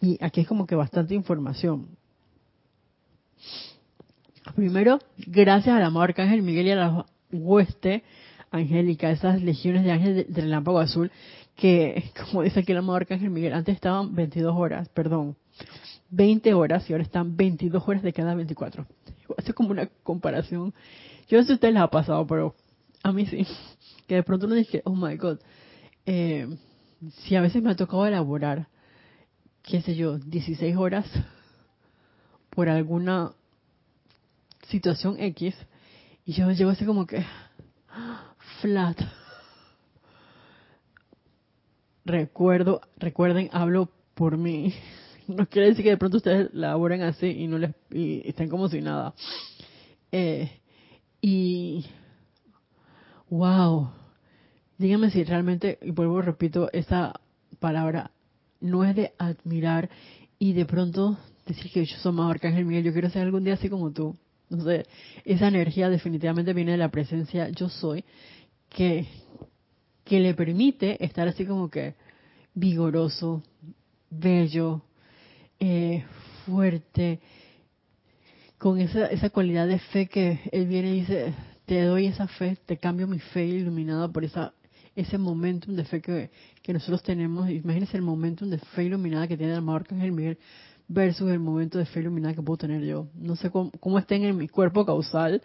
Y aquí es como que bastante información. Primero, gracias al amado Arcángel Miguel y a la hueste angélica, esas legiones de ángeles del relámpago azul, que, como dice aquí el amado Arcángel Miguel, antes estaban 22 horas, perdón, 20 horas y ahora están 22 horas de cada 24. Hace como una comparación. Yo no sé si a ustedes les ha pasado, pero a mí sí. Que de pronto uno dice, oh my god, eh, si a veces me ha tocado elaborar, qué sé yo, 16 horas por alguna situación X, y yo llego así como que flat. Recuerdo, recuerden, hablo por mí no quiere decir que de pronto ustedes laboren así y no les y estén como si nada. Eh, y wow, díganme si realmente, y vuelvo repito, esa palabra no es de admirar y de pronto decir que yo soy más Arcángel Miguel, yo quiero ser algún día así como tú. No esa energía definitivamente viene de la presencia yo soy, que, que le permite estar así como que vigoroso, bello, eh, fuerte, con esa, esa cualidad de fe que Él viene y dice, te doy esa fe, te cambio mi fe iluminada por esa ese momentum de fe que, que nosotros tenemos. Imagínense el momentum de fe iluminada que tiene el amado Arcángel Miguel versus el momento de fe iluminada que puedo tener yo. No sé cómo, cómo estén en mi cuerpo causal.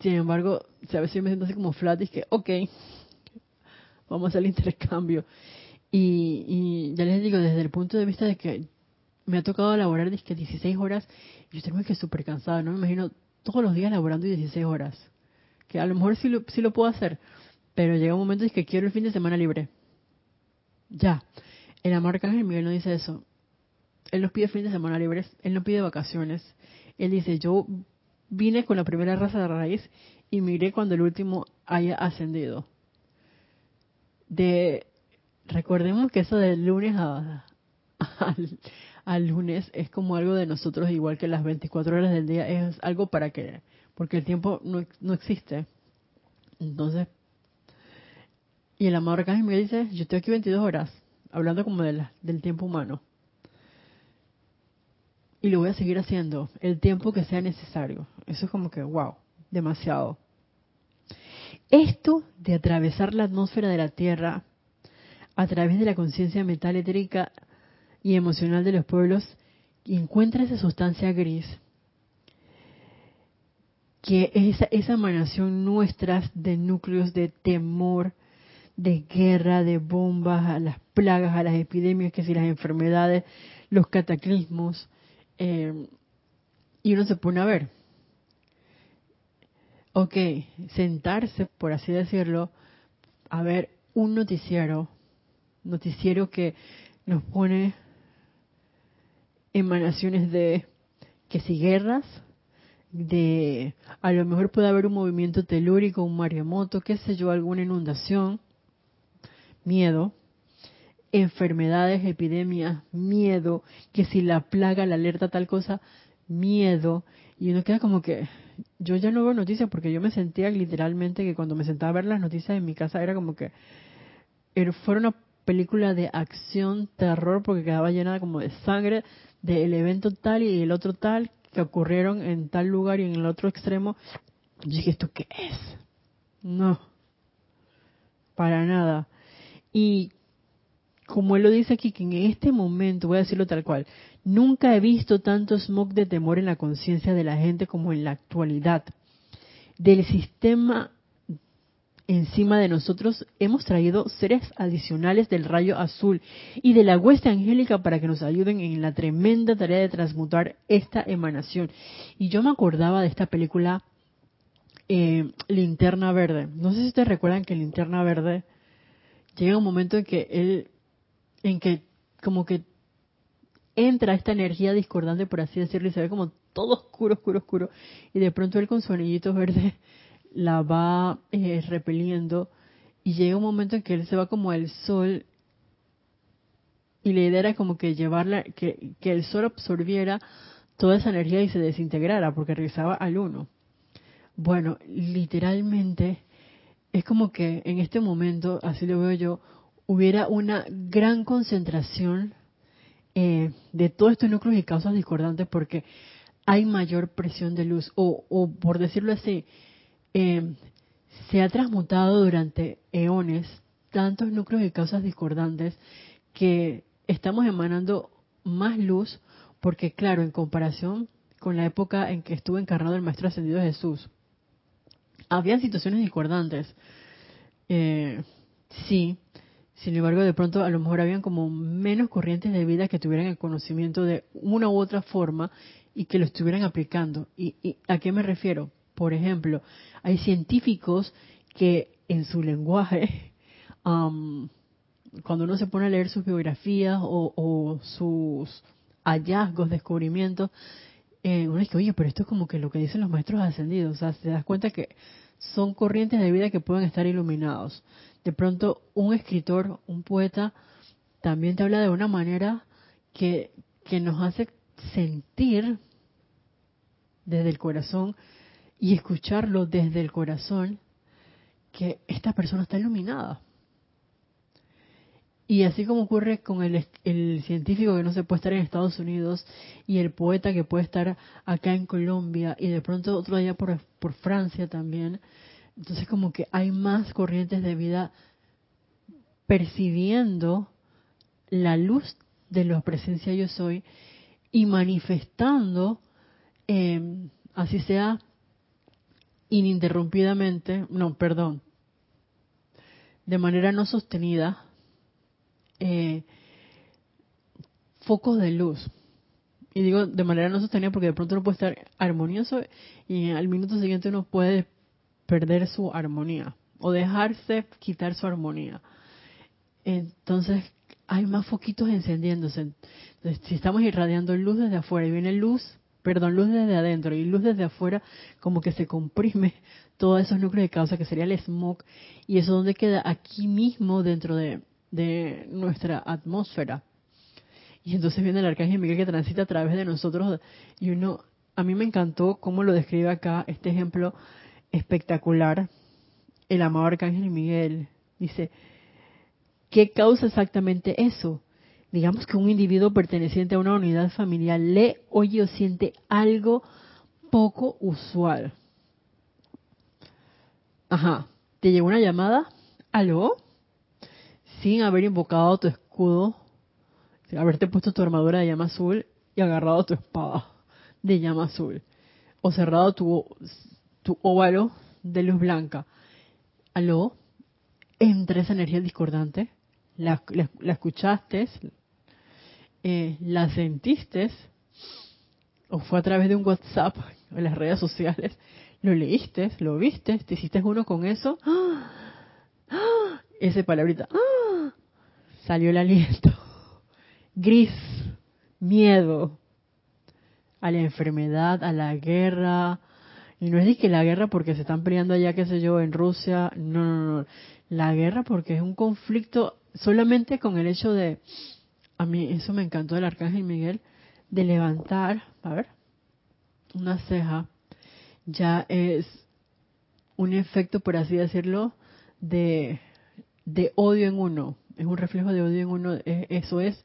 Sin embargo, a veces me siento así como flat y que, ok, vamos a hacer el intercambio. Y ya les digo, desde el punto de vista de que me ha tocado elaborar 16 horas y yo tengo que súper cansada. No me imagino todos los días laborando 16 horas. Que a lo mejor sí lo, sí lo puedo hacer, pero llega un momento en que quiero el fin de semana libre. Ya. El amor Arcángel Miguel no dice eso. Él nos pide fin de semana libres, él no pide vacaciones. Él dice, yo vine con la primera raza de raíz y miré cuando el último haya ascendido. De recordemos que eso del lunes a, al lunes es como algo de nosotros, igual que las 24 horas del día, es algo para que, porque el tiempo no, no existe. Entonces, y el amado Arcángel me dice, yo estoy aquí 22 horas, hablando como de del tiempo humano. Y lo voy a seguir haciendo el tiempo que sea necesario. Eso es como que, wow, demasiado. Esto de atravesar la atmósfera de la Tierra a través de la conciencia metal y emocional de los pueblos encuentra esa sustancia gris, que es esa, esa emanación nuestras de núcleos de temor, de guerra, de bombas, a las plagas, a las epidemias, que si las enfermedades, los cataclismos, eh, y uno se pone a ver. Ok, sentarse, por así decirlo, a ver un noticiero, noticiero que nos pone emanaciones de que si guerras, de a lo mejor puede haber un movimiento telúrico, un maremoto, qué sé yo, alguna inundación, miedo, enfermedades, epidemias, miedo, que si la plaga, la alerta, tal cosa, miedo, y uno queda como que, yo ya no veo noticias porque yo me sentía literalmente que cuando me sentaba a ver las noticias en mi casa era como que fuera una película de acción, terror, porque quedaba llena como de sangre, del evento tal y el otro tal que ocurrieron en tal lugar y en el otro extremo. Yo dije, ¿esto qué es? No, para nada. Y como él lo dice aquí, que en este momento, voy a decirlo tal cual, nunca he visto tanto smog de temor en la conciencia de la gente como en la actualidad. Del sistema encima de nosotros hemos traído seres adicionales del rayo azul y de la hueste angélica para que nos ayuden en la tremenda tarea de transmutar esta emanación. Y yo me acordaba de esta película eh, Linterna Verde. No sé si ustedes recuerdan que Linterna Verde llega un momento en que él, en que como que entra esta energía discordante, por así decirlo, y se ve como todo oscuro, oscuro, oscuro, y de pronto él con su anillito verde la va eh, repeliendo, y llega un momento en que él se va como al sol, y la idea era como que llevarla, que, que el sol absorbiera toda esa energía y se desintegrara, porque regresaba al uno. Bueno, literalmente es como que en este momento, así lo veo yo, hubiera una gran concentración eh, de todos estos núcleos y causas discordantes porque hay mayor presión de luz o, por decirlo así, eh, se ha transmutado durante eones tantos núcleos y causas discordantes que estamos emanando más luz porque claro, en comparación con la época en que estuvo encarnado el Maestro Ascendido Jesús, había situaciones discordantes. Eh, sí, sin embargo, de pronto a lo mejor habían como menos corrientes de vida que tuvieran el conocimiento de una u otra forma y que lo estuvieran aplicando. ¿Y, a qué me refiero? Por ejemplo, hay científicos que en su lenguaje, cuando uno se pone a leer sus biografías o, sus hallazgos, descubrimientos, eh, uno dice, oye, pero esto es como que lo que dicen los maestros ascendidos. O sea, te das cuenta que son corrientes de vida que pueden estar iluminados. De pronto, un escritor, un poeta, también te habla de una manera que, que nos hace sentir desde el corazón y escucharlo desde el corazón que esta persona está iluminada. Y así como ocurre con el, científico que no se puede estar en Estados Unidos y el poeta que puede estar acá en Colombia y de pronto otro allá por, por Francia también, entonces como que hay más corrientes de vida percibiendo la luz de la presencia yo soy y manifestando, em, así sea ininterrumpidamente, no, perdón, de manera no sostenida, eh, focos de luz. Y digo de manera no sostenida porque de pronto uno puede estar armonioso y al minuto siguiente uno puede perder su armonía o dejarse quitar su armonía. Entonces hay más foquitos encendiéndose. Si estamos irradiando luz desde afuera y viene luz, perdón, luz desde adentro y luz desde afuera, como que se comprime todos esos núcleos de causa que sería el smog y eso donde queda aquí mismo dentro de, de nuestra atmósfera. Y entonces viene el arcángel Miguel que transita a través de nosotros y uno, a mí me encantó cómo lo describe acá este ejemplo espectacular, el amado arcángel Miguel. Dice, ¿qué causa exactamente eso? Digamos que un individuo perteneciente a una unidad familiar lee, oye o siente algo poco usual. Ajá, ¿te llegó una llamada? ¿Aló? sin haber invocado tu escudo, sin haberte puesto tu armadura de llama azul y agarrado tu espada de llama azul, o cerrado tu, tu óvalo de luz blanca. ¿Aló? Entra esa energía discordante, la, escuchaste, eh, la sentiste, o fue a través de un WhatsApp, en las redes sociales, lo leíste, lo viste, te hiciste uno con eso, ¡Ah! Ese palabrita, ¡Ah! salió el aliento. Gris, miedo a la enfermedad, a la guerra. Y no es de que la guerra porque se están peleando allá, qué sé yo, en Rusia. No, no, no. La guerra porque es un conflicto solamente con el hecho de, a mí eso me encantó del Arcángel Miguel, de levantar, a ver, una ceja, ya es un efecto, por así decirlo, de, de odio en uno es un reflejo de odio en uno, eso es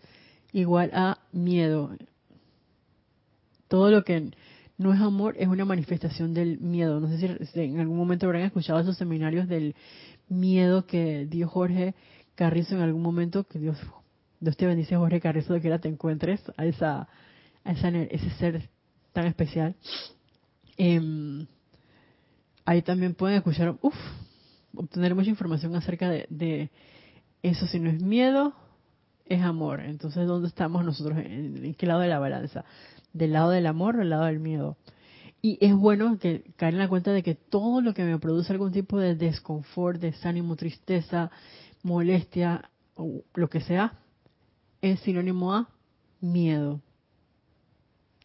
igual a miedo. Todo lo que no es amor es una manifestación del miedo. No sé si en algún momento habrán escuchado esos seminarios del miedo que dio Jorge Carrizo en algún momento, que Dios, Dios te bendice Jorge Carrizo, de que ahora te encuentres a esa, a ese ser tan especial. Em, ahí también pueden escuchar, uff, obtener mucha información acerca de eso si no es miedo, es amor. Entonces, ¿dónde estamos nosotros? ¿En qué lado de la balanza? ¿Del lado del amor o del lado del miedo? Y es bueno que caer en la cuenta de que todo lo que me produce algún tipo de desconfort, desánimo, tristeza, molestia, o lo que sea, es sinónimo a miedo,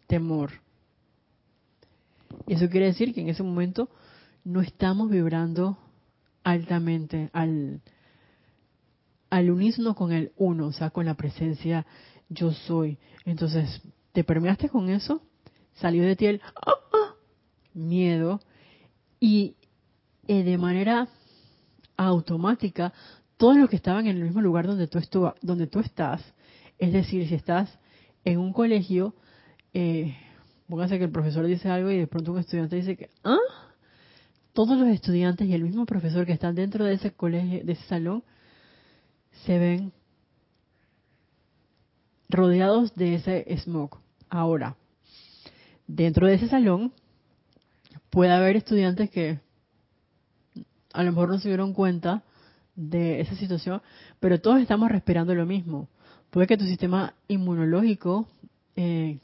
temor. Y eso quiere decir que en ese momento no estamos vibrando altamente al, al unísono con el uno, o sea, con la presencia yo soy. Entonces, ¿te permeaste con eso? Salió de ti el ¡ah, ah! miedo y eh, de manera automática todos los que estaban en el mismo lugar donde tú, estuvo, donde tú estás, es decir, si estás en un colegio, eh, póngase que el profesor dice algo y de pronto un estudiante dice que, ¿ah? Todos los estudiantes y el mismo profesor que están dentro de ese colegio, de ese salón, se ven rodeados de ese smoke. Ahora, dentro de ese salón puede haber estudiantes que a lo mejor no se dieron cuenta de esa situación, pero todos estamos respirando lo mismo. Puede que tu sistema inmunológico, eh,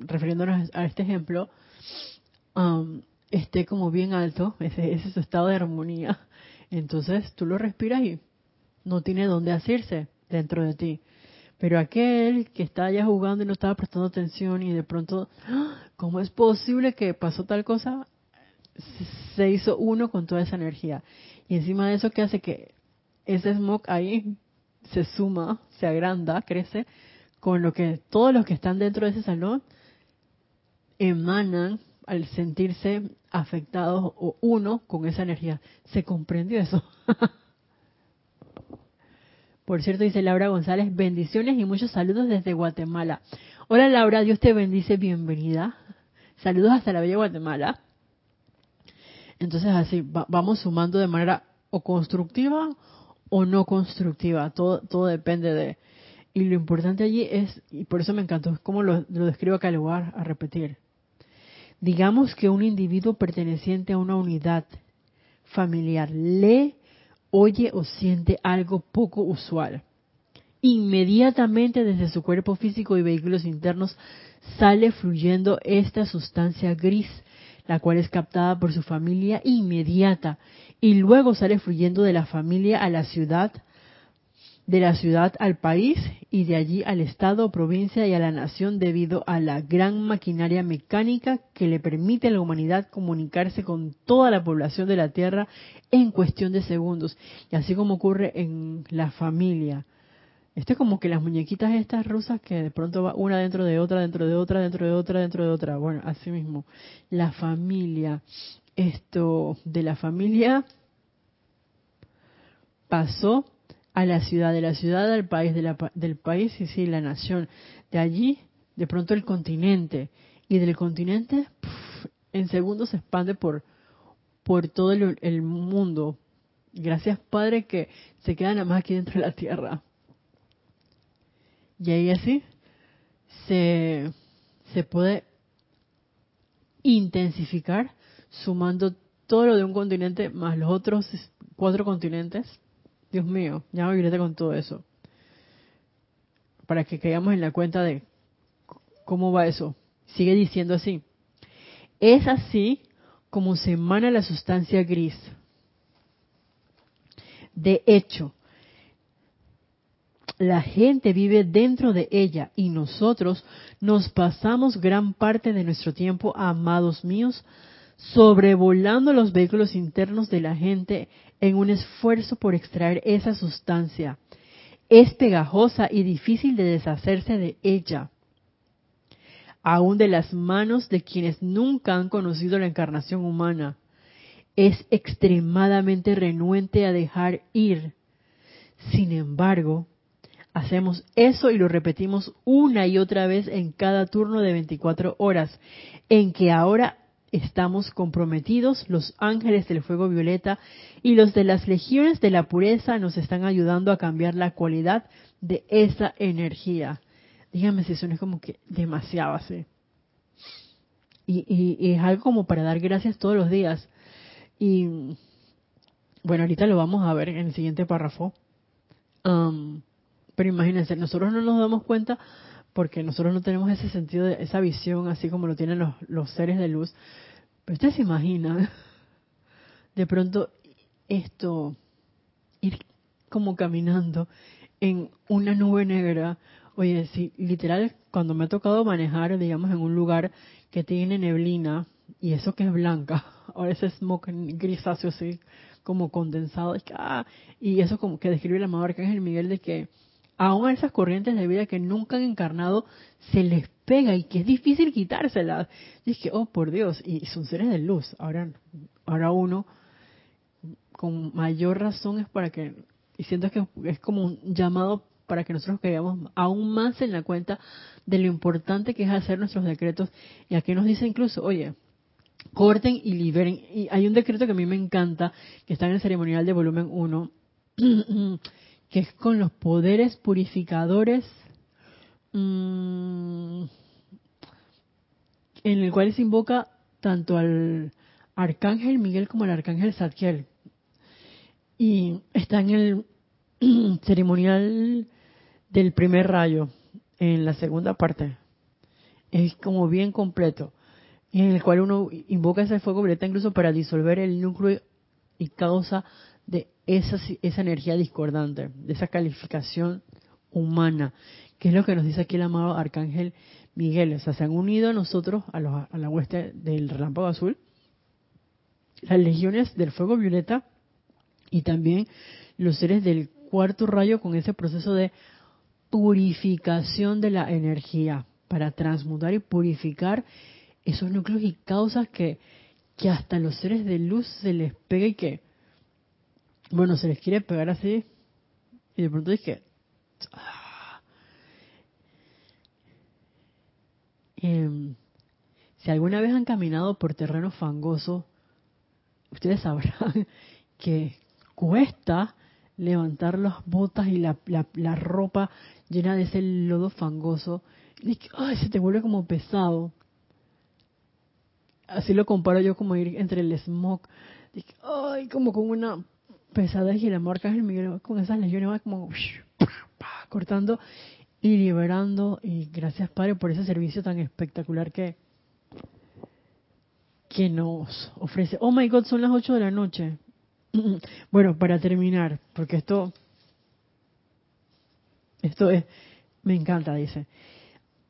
refiriéndonos a este ejemplo, um, esté como bien alto, ese, ese es su estado de armonía. Entonces tú lo respiras y no tiene dónde hacerse dentro de ti. Pero aquel que está allá jugando y no estaba prestando atención y de pronto, ¡ah! ¿cómo es posible que pasó tal cosa? Se hizo uno con toda esa energía. Y encima de eso, ¿qué hace? Que ese smoke ahí se suma, se agranda, crece, con lo que todos los que están dentro de ese salón emanan al sentirse afectados o uno con esa energía. ¿Se comprendió eso? Por cierto, dice Laura González, bendiciones y muchos saludos desde Guatemala. Hola Laura, Dios te bendice, bienvenida. Saludos hasta la bella Guatemala. Entonces así, vamos sumando de manera o constructiva o no constructiva, todo, todo depende de... Y lo importante allí es, y por eso me encantó, es como lo, lo describo acá, lugar a repetir. Digamos que un individuo perteneciente a una unidad familiar lee oye o siente algo poco usual. Inmediatamente desde su cuerpo físico y vehículos internos sale fluyendo esta sustancia gris, la cual es captada por su familia inmediata y luego sale fluyendo de la familia a la ciudad, de la ciudad al país y de allí al estado, provincia y a la nación debido a la gran maquinaria mecánica que le permite a la humanidad comunicarse con toda la población de la Tierra en cuestión de segundos. Y así como ocurre en la familia. Esto es como que las muñequitas estas rusas que de pronto va una dentro de otra, dentro de otra, dentro de otra, dentro de otra. Bueno, así mismo. La familia. Esto de la familia pasó a la ciudad, de la ciudad al país, del país y sí, la nación. De allí, de pronto el continente. Y del continente, en segundos se expande por, por todo el, mundo. Gracias, Padre, que se queda nada más aquí dentro de la tierra. Y ahí así se, se puede intensificar sumando todo lo de un continente más los otros cuatro continentes Dios mío, ya me olvidé con todo eso. Para que caigamos en la cuenta de cómo va eso. Sigue diciendo así. Es así como se emana la sustancia gris. De hecho, la gente vive dentro de ella y nosotros nos pasamos gran parte de nuestro tiempo, amados míos, sobrevolando los vehículos internos de la gente en un esfuerzo por extraer esa sustancia. Es pegajosa y difícil de deshacerse de ella, aún de las manos de quienes nunca han conocido la encarnación humana. Es extremadamente renuente a dejar ir. Sin embargo, hacemos eso y lo repetimos una y otra vez en cada turno de 24 horas, en que ahora estamos comprometidos, los ángeles del fuego violeta y los de las legiones de la pureza nos están ayudando a cambiar la cualidad de esa energía. Dígame si eso es como que demasiado así. Y, es algo como para dar gracias todos los días. Y bueno, ahorita lo vamos a ver en el siguiente párrafo. Um, pero imagínense, nosotros no nos damos cuenta porque nosotros no tenemos ese sentido, de, esa visión así como lo tienen los, los seres de luz. Pero ustedes se imaginan de pronto esto, ir como caminando en una nube negra Oye, sí, literal, cuando me ha tocado manejar, digamos, en un lugar que tiene neblina, y eso que es blanca, ahora ese smoke grisáceo así, como condensado, ah, y eso como que describe la amado Arcángel Miguel de que aún esas corrientes de vida que nunca han encarnado, se les pega y que es difícil quitárselas. Y que, oh, por Dios, y son seres de luz. Ahora, ahora uno, con mayor razón es para que, y siento que es como un llamado para que nosotros caigamos aún más en la cuenta de lo importante que es hacer nuestros decretos. Y aquí nos dice incluso, oye, corten y liberen. Y hay un decreto que a mí me encanta, que está en el ceremonial de volumen 1, que es con los poderes purificadores, mm, en el cual se invoca tanto al arcángel Miguel como al arcángel Zadkiel. Y está en el ceremonial del primer rayo, en la segunda parte. Es como bien completo, en el cual uno invoca ese fuego violeta incluso para disolver el núcleo y causa de esa, esa energía discordante, de esa calificación humana, que es lo que nos dice aquí el amado Arcángel Miguel. O sea, se han unido a nosotros, a, a la hueste del relámpago azul, las legiones del fuego violeta y también los seres del cuarto rayo con ese proceso de purificación de la energía para transmutar y purificar esos núcleos y causas que, que hasta los seres de luz se les pega y que bueno, se les quiere pegar así y de pronto dije, ah. em, si alguna vez han caminado por terreno fangoso, ustedes sabrán que cuesta levantar las botas y la, la, ropa llena de ese lodo fangoso. Y que, ay, se te vuelve como pesado. Así lo comparo yo como ir entre el smog. Dije, ay, como con una pesadas y el amor el Miguel con esas legiones va como cortando y liberando y gracias Padre por ese servicio tan espectacular que que nos ofrece. Oh my God, son las 8 de la noche. Bueno, para terminar, porque esto esto es me encanta, dice.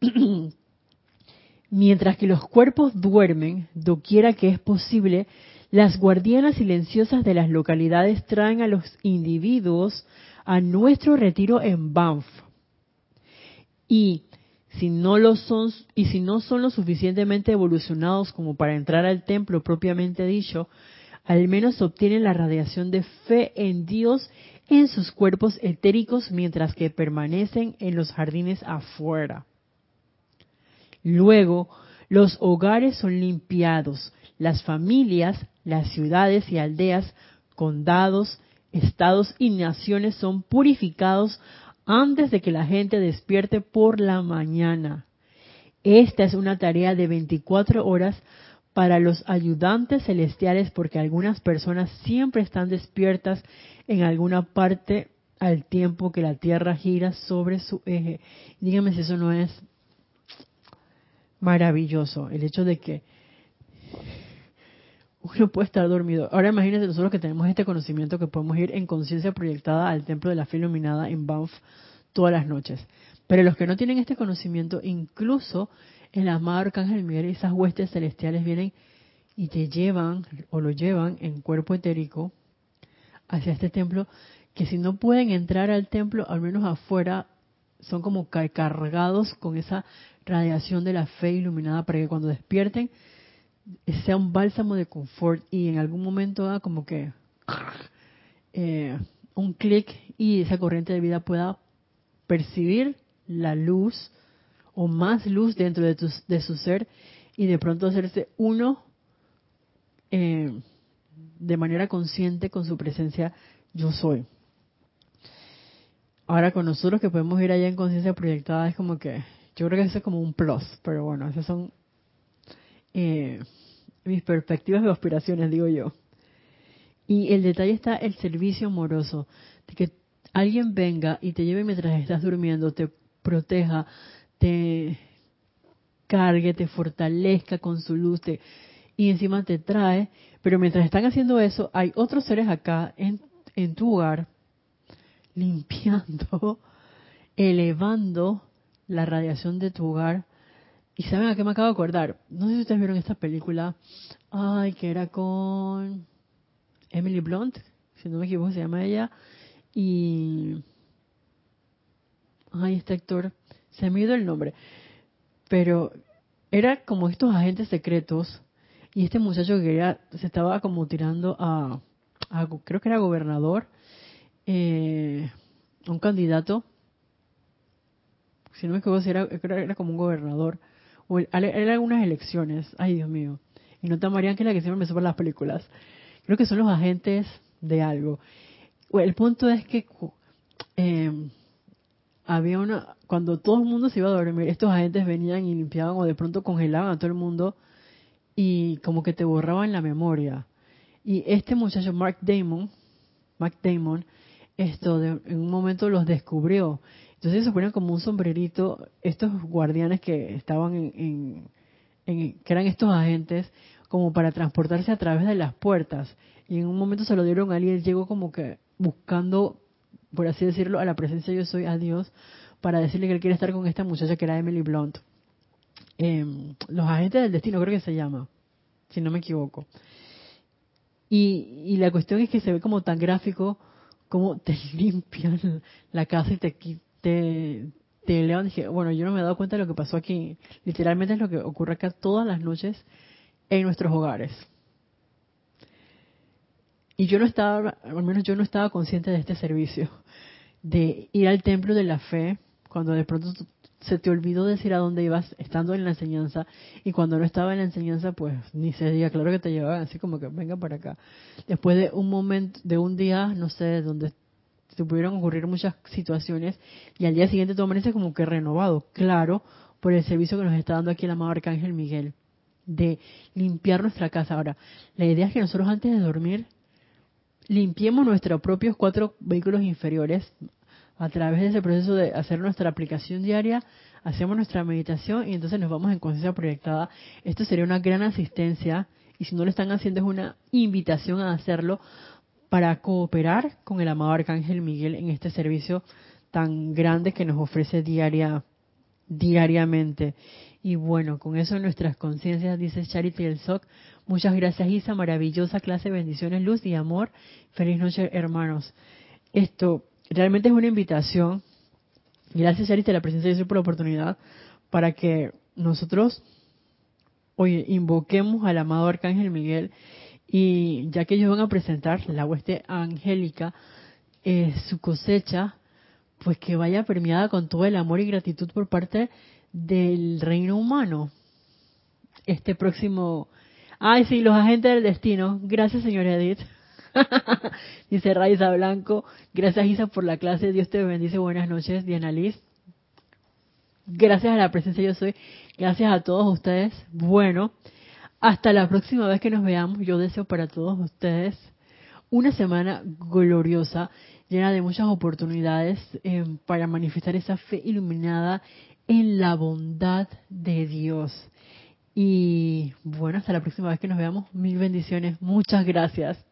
Mientras que los cuerpos duermen, doquiera que es posible, las guardianas silenciosas de las localidades traen a los individuos a nuestro retiro en Banff. Y si no son y si no son lo suficientemente evolucionados como para entrar al templo propiamente dicho, al menos obtienen la radiación de fe en Dios en sus cuerpos etéricos mientras que permanecen en los jardines afuera. Luego, los hogares son limpiados, las familias, las ciudades y aldeas, condados, estados y naciones son purificados antes de que la gente despierte por la mañana. Esta es una tarea de 24 horas para los ayudantes celestiales porque algunas personas siempre están despiertas en alguna parte al tiempo que la Tierra gira sobre su eje. Dígame si eso no es maravilloso, el hecho de que uno puede estar dormido. Ahora imagínense nosotros que tenemos este conocimiento que podemos ir en conciencia proyectada al templo de la fe iluminada en Banff todas las noches. Pero los que no tienen este conocimiento, incluso el amado Arcángel Miguel y esas huestes celestiales vienen y te llevan o lo llevan en cuerpo etérico hacia este templo, que si no pueden entrar al templo, al menos afuera, son como cargados con esa radiación de la fe iluminada para que cuando despierten sea un bálsamo de confort y en algún momento haga como que eh, un clic y esa corriente de vida pueda percibir la luz o más luz dentro de, de su ser y de pronto hacerse uno eh, de manera consciente con su presencia yo soy. Ahora con nosotros que podemos ir allá en conciencia proyectada es como que, yo creo que eso es como un plus, pero bueno, esas son eh, mis perspectivas de aspiraciones, digo yo. Y el detalle está el servicio amoroso, de que alguien venga y te lleve mientras estás durmiendo, te proteja, te cargue, te fortalezca con su luz, y encima te trae, pero mientras están haciendo eso, hay otros seres acá en, en tu hogar limpiando, elevando la radiación de tu hogar. Y saben a qué me acabo de acordar. No sé si ustedes vieron esta película. Ay, que era con Emily Blunt, si no me equivoco, se llama ella. Y. Ay, este actor. Se me ha el nombre. Pero era como estos agentes secretos. Y este muchacho que quería, se estaba como tirando a, creo que era gobernador, eh, un candidato, si no me equivoco, era, era como un gobernador, o era algunas elecciones, ay Dios mío, y no tan Marian que la que siempre me suban las películas, creo que son los agentes de algo. El punto es que eh, había una, cuando todo el mundo se iba a dormir, estos agentes venían y limpiaban o de pronto congelaban a todo el mundo y como que te borraban la memoria. Y este muchacho, Mark Damon, Mark Damon, esto en un momento los descubrió. Entonces se ponían como un sombrerito estos guardianes que estaban en, en, que eran estos agentes, como para transportarse a través de las puertas. Y en un momento se lo dieron a alguien, llegó como que buscando, por así decirlo, a la presencia yo soy a Dios, para decirle que él quiere estar con esta muchacha que era Emily Blunt. Em, los agentes del destino creo que se llama, si no me equivoco. Y, y la cuestión es que se ve como tan gráfico como te limpian la casa y te, te, te elevan. Dije, bueno, yo no me he dado cuenta de lo que pasó aquí. Literalmente es lo que ocurre acá todas las noches en nuestros hogares. Y yo no estaba, al menos yo no estaba consciente de este servicio, de ir al templo de la fe, cuando de pronto se te olvidó decir a dónde ibas estando en la enseñanza y cuando no estaba en la enseñanza pues ni se diga claro que te llevaban así como que venga para acá después de un momento de un día no sé donde te pudieron ocurrir muchas situaciones y al día siguiente tú amaneces como que renovado. Claro por el servicio que nos está dando aquí el amado arcángel Miguel de limpiar nuestra casa. Ahora la idea es que nosotros antes de dormir limpiemos nuestros propios cuatro vehículos inferiores. A través de ese proceso de hacer nuestra aplicación diaria, hacemos nuestra meditación y entonces nos vamos en conciencia proyectada. Esto sería una gran asistencia y si no lo están haciendo es una invitación a hacerlo para cooperar con el amado Arcángel Miguel en este servicio tan grande que nos ofrece diaria, diariamente. Y bueno, con eso nuestras conciencias, dice Charity el SOC. Muchas gracias Isa, maravillosa clase, bendiciones, luz y amor. Feliz noche hermanos. Esto, realmente es una invitación. Gracias, Charita, la presencia de Dios por la oportunidad para que nosotros, oye, invoquemos al amado Arcángel Miguel y ya que ellos van a presentar la hueste angélica, eh, su cosecha, pues que vaya premiada con todo el amor y gratitud por parte del reino humano. Este próximo... Ay, sí, los agentes del destino. Gracias, señora Edith. Dice Raiza Blanco, gracias Isa por la clase, Dios te bendice, buenas noches, Diana Liz. Gracias a la presencia yo soy, gracias a todos ustedes. Bueno, hasta la próxima vez que nos veamos, yo deseo para todos ustedes una semana gloriosa, llena de muchas oportunidades eh, para manifestar esa fe iluminada en la bondad de Dios. Y bueno, hasta la próxima vez que nos veamos, mil bendiciones, muchas gracias.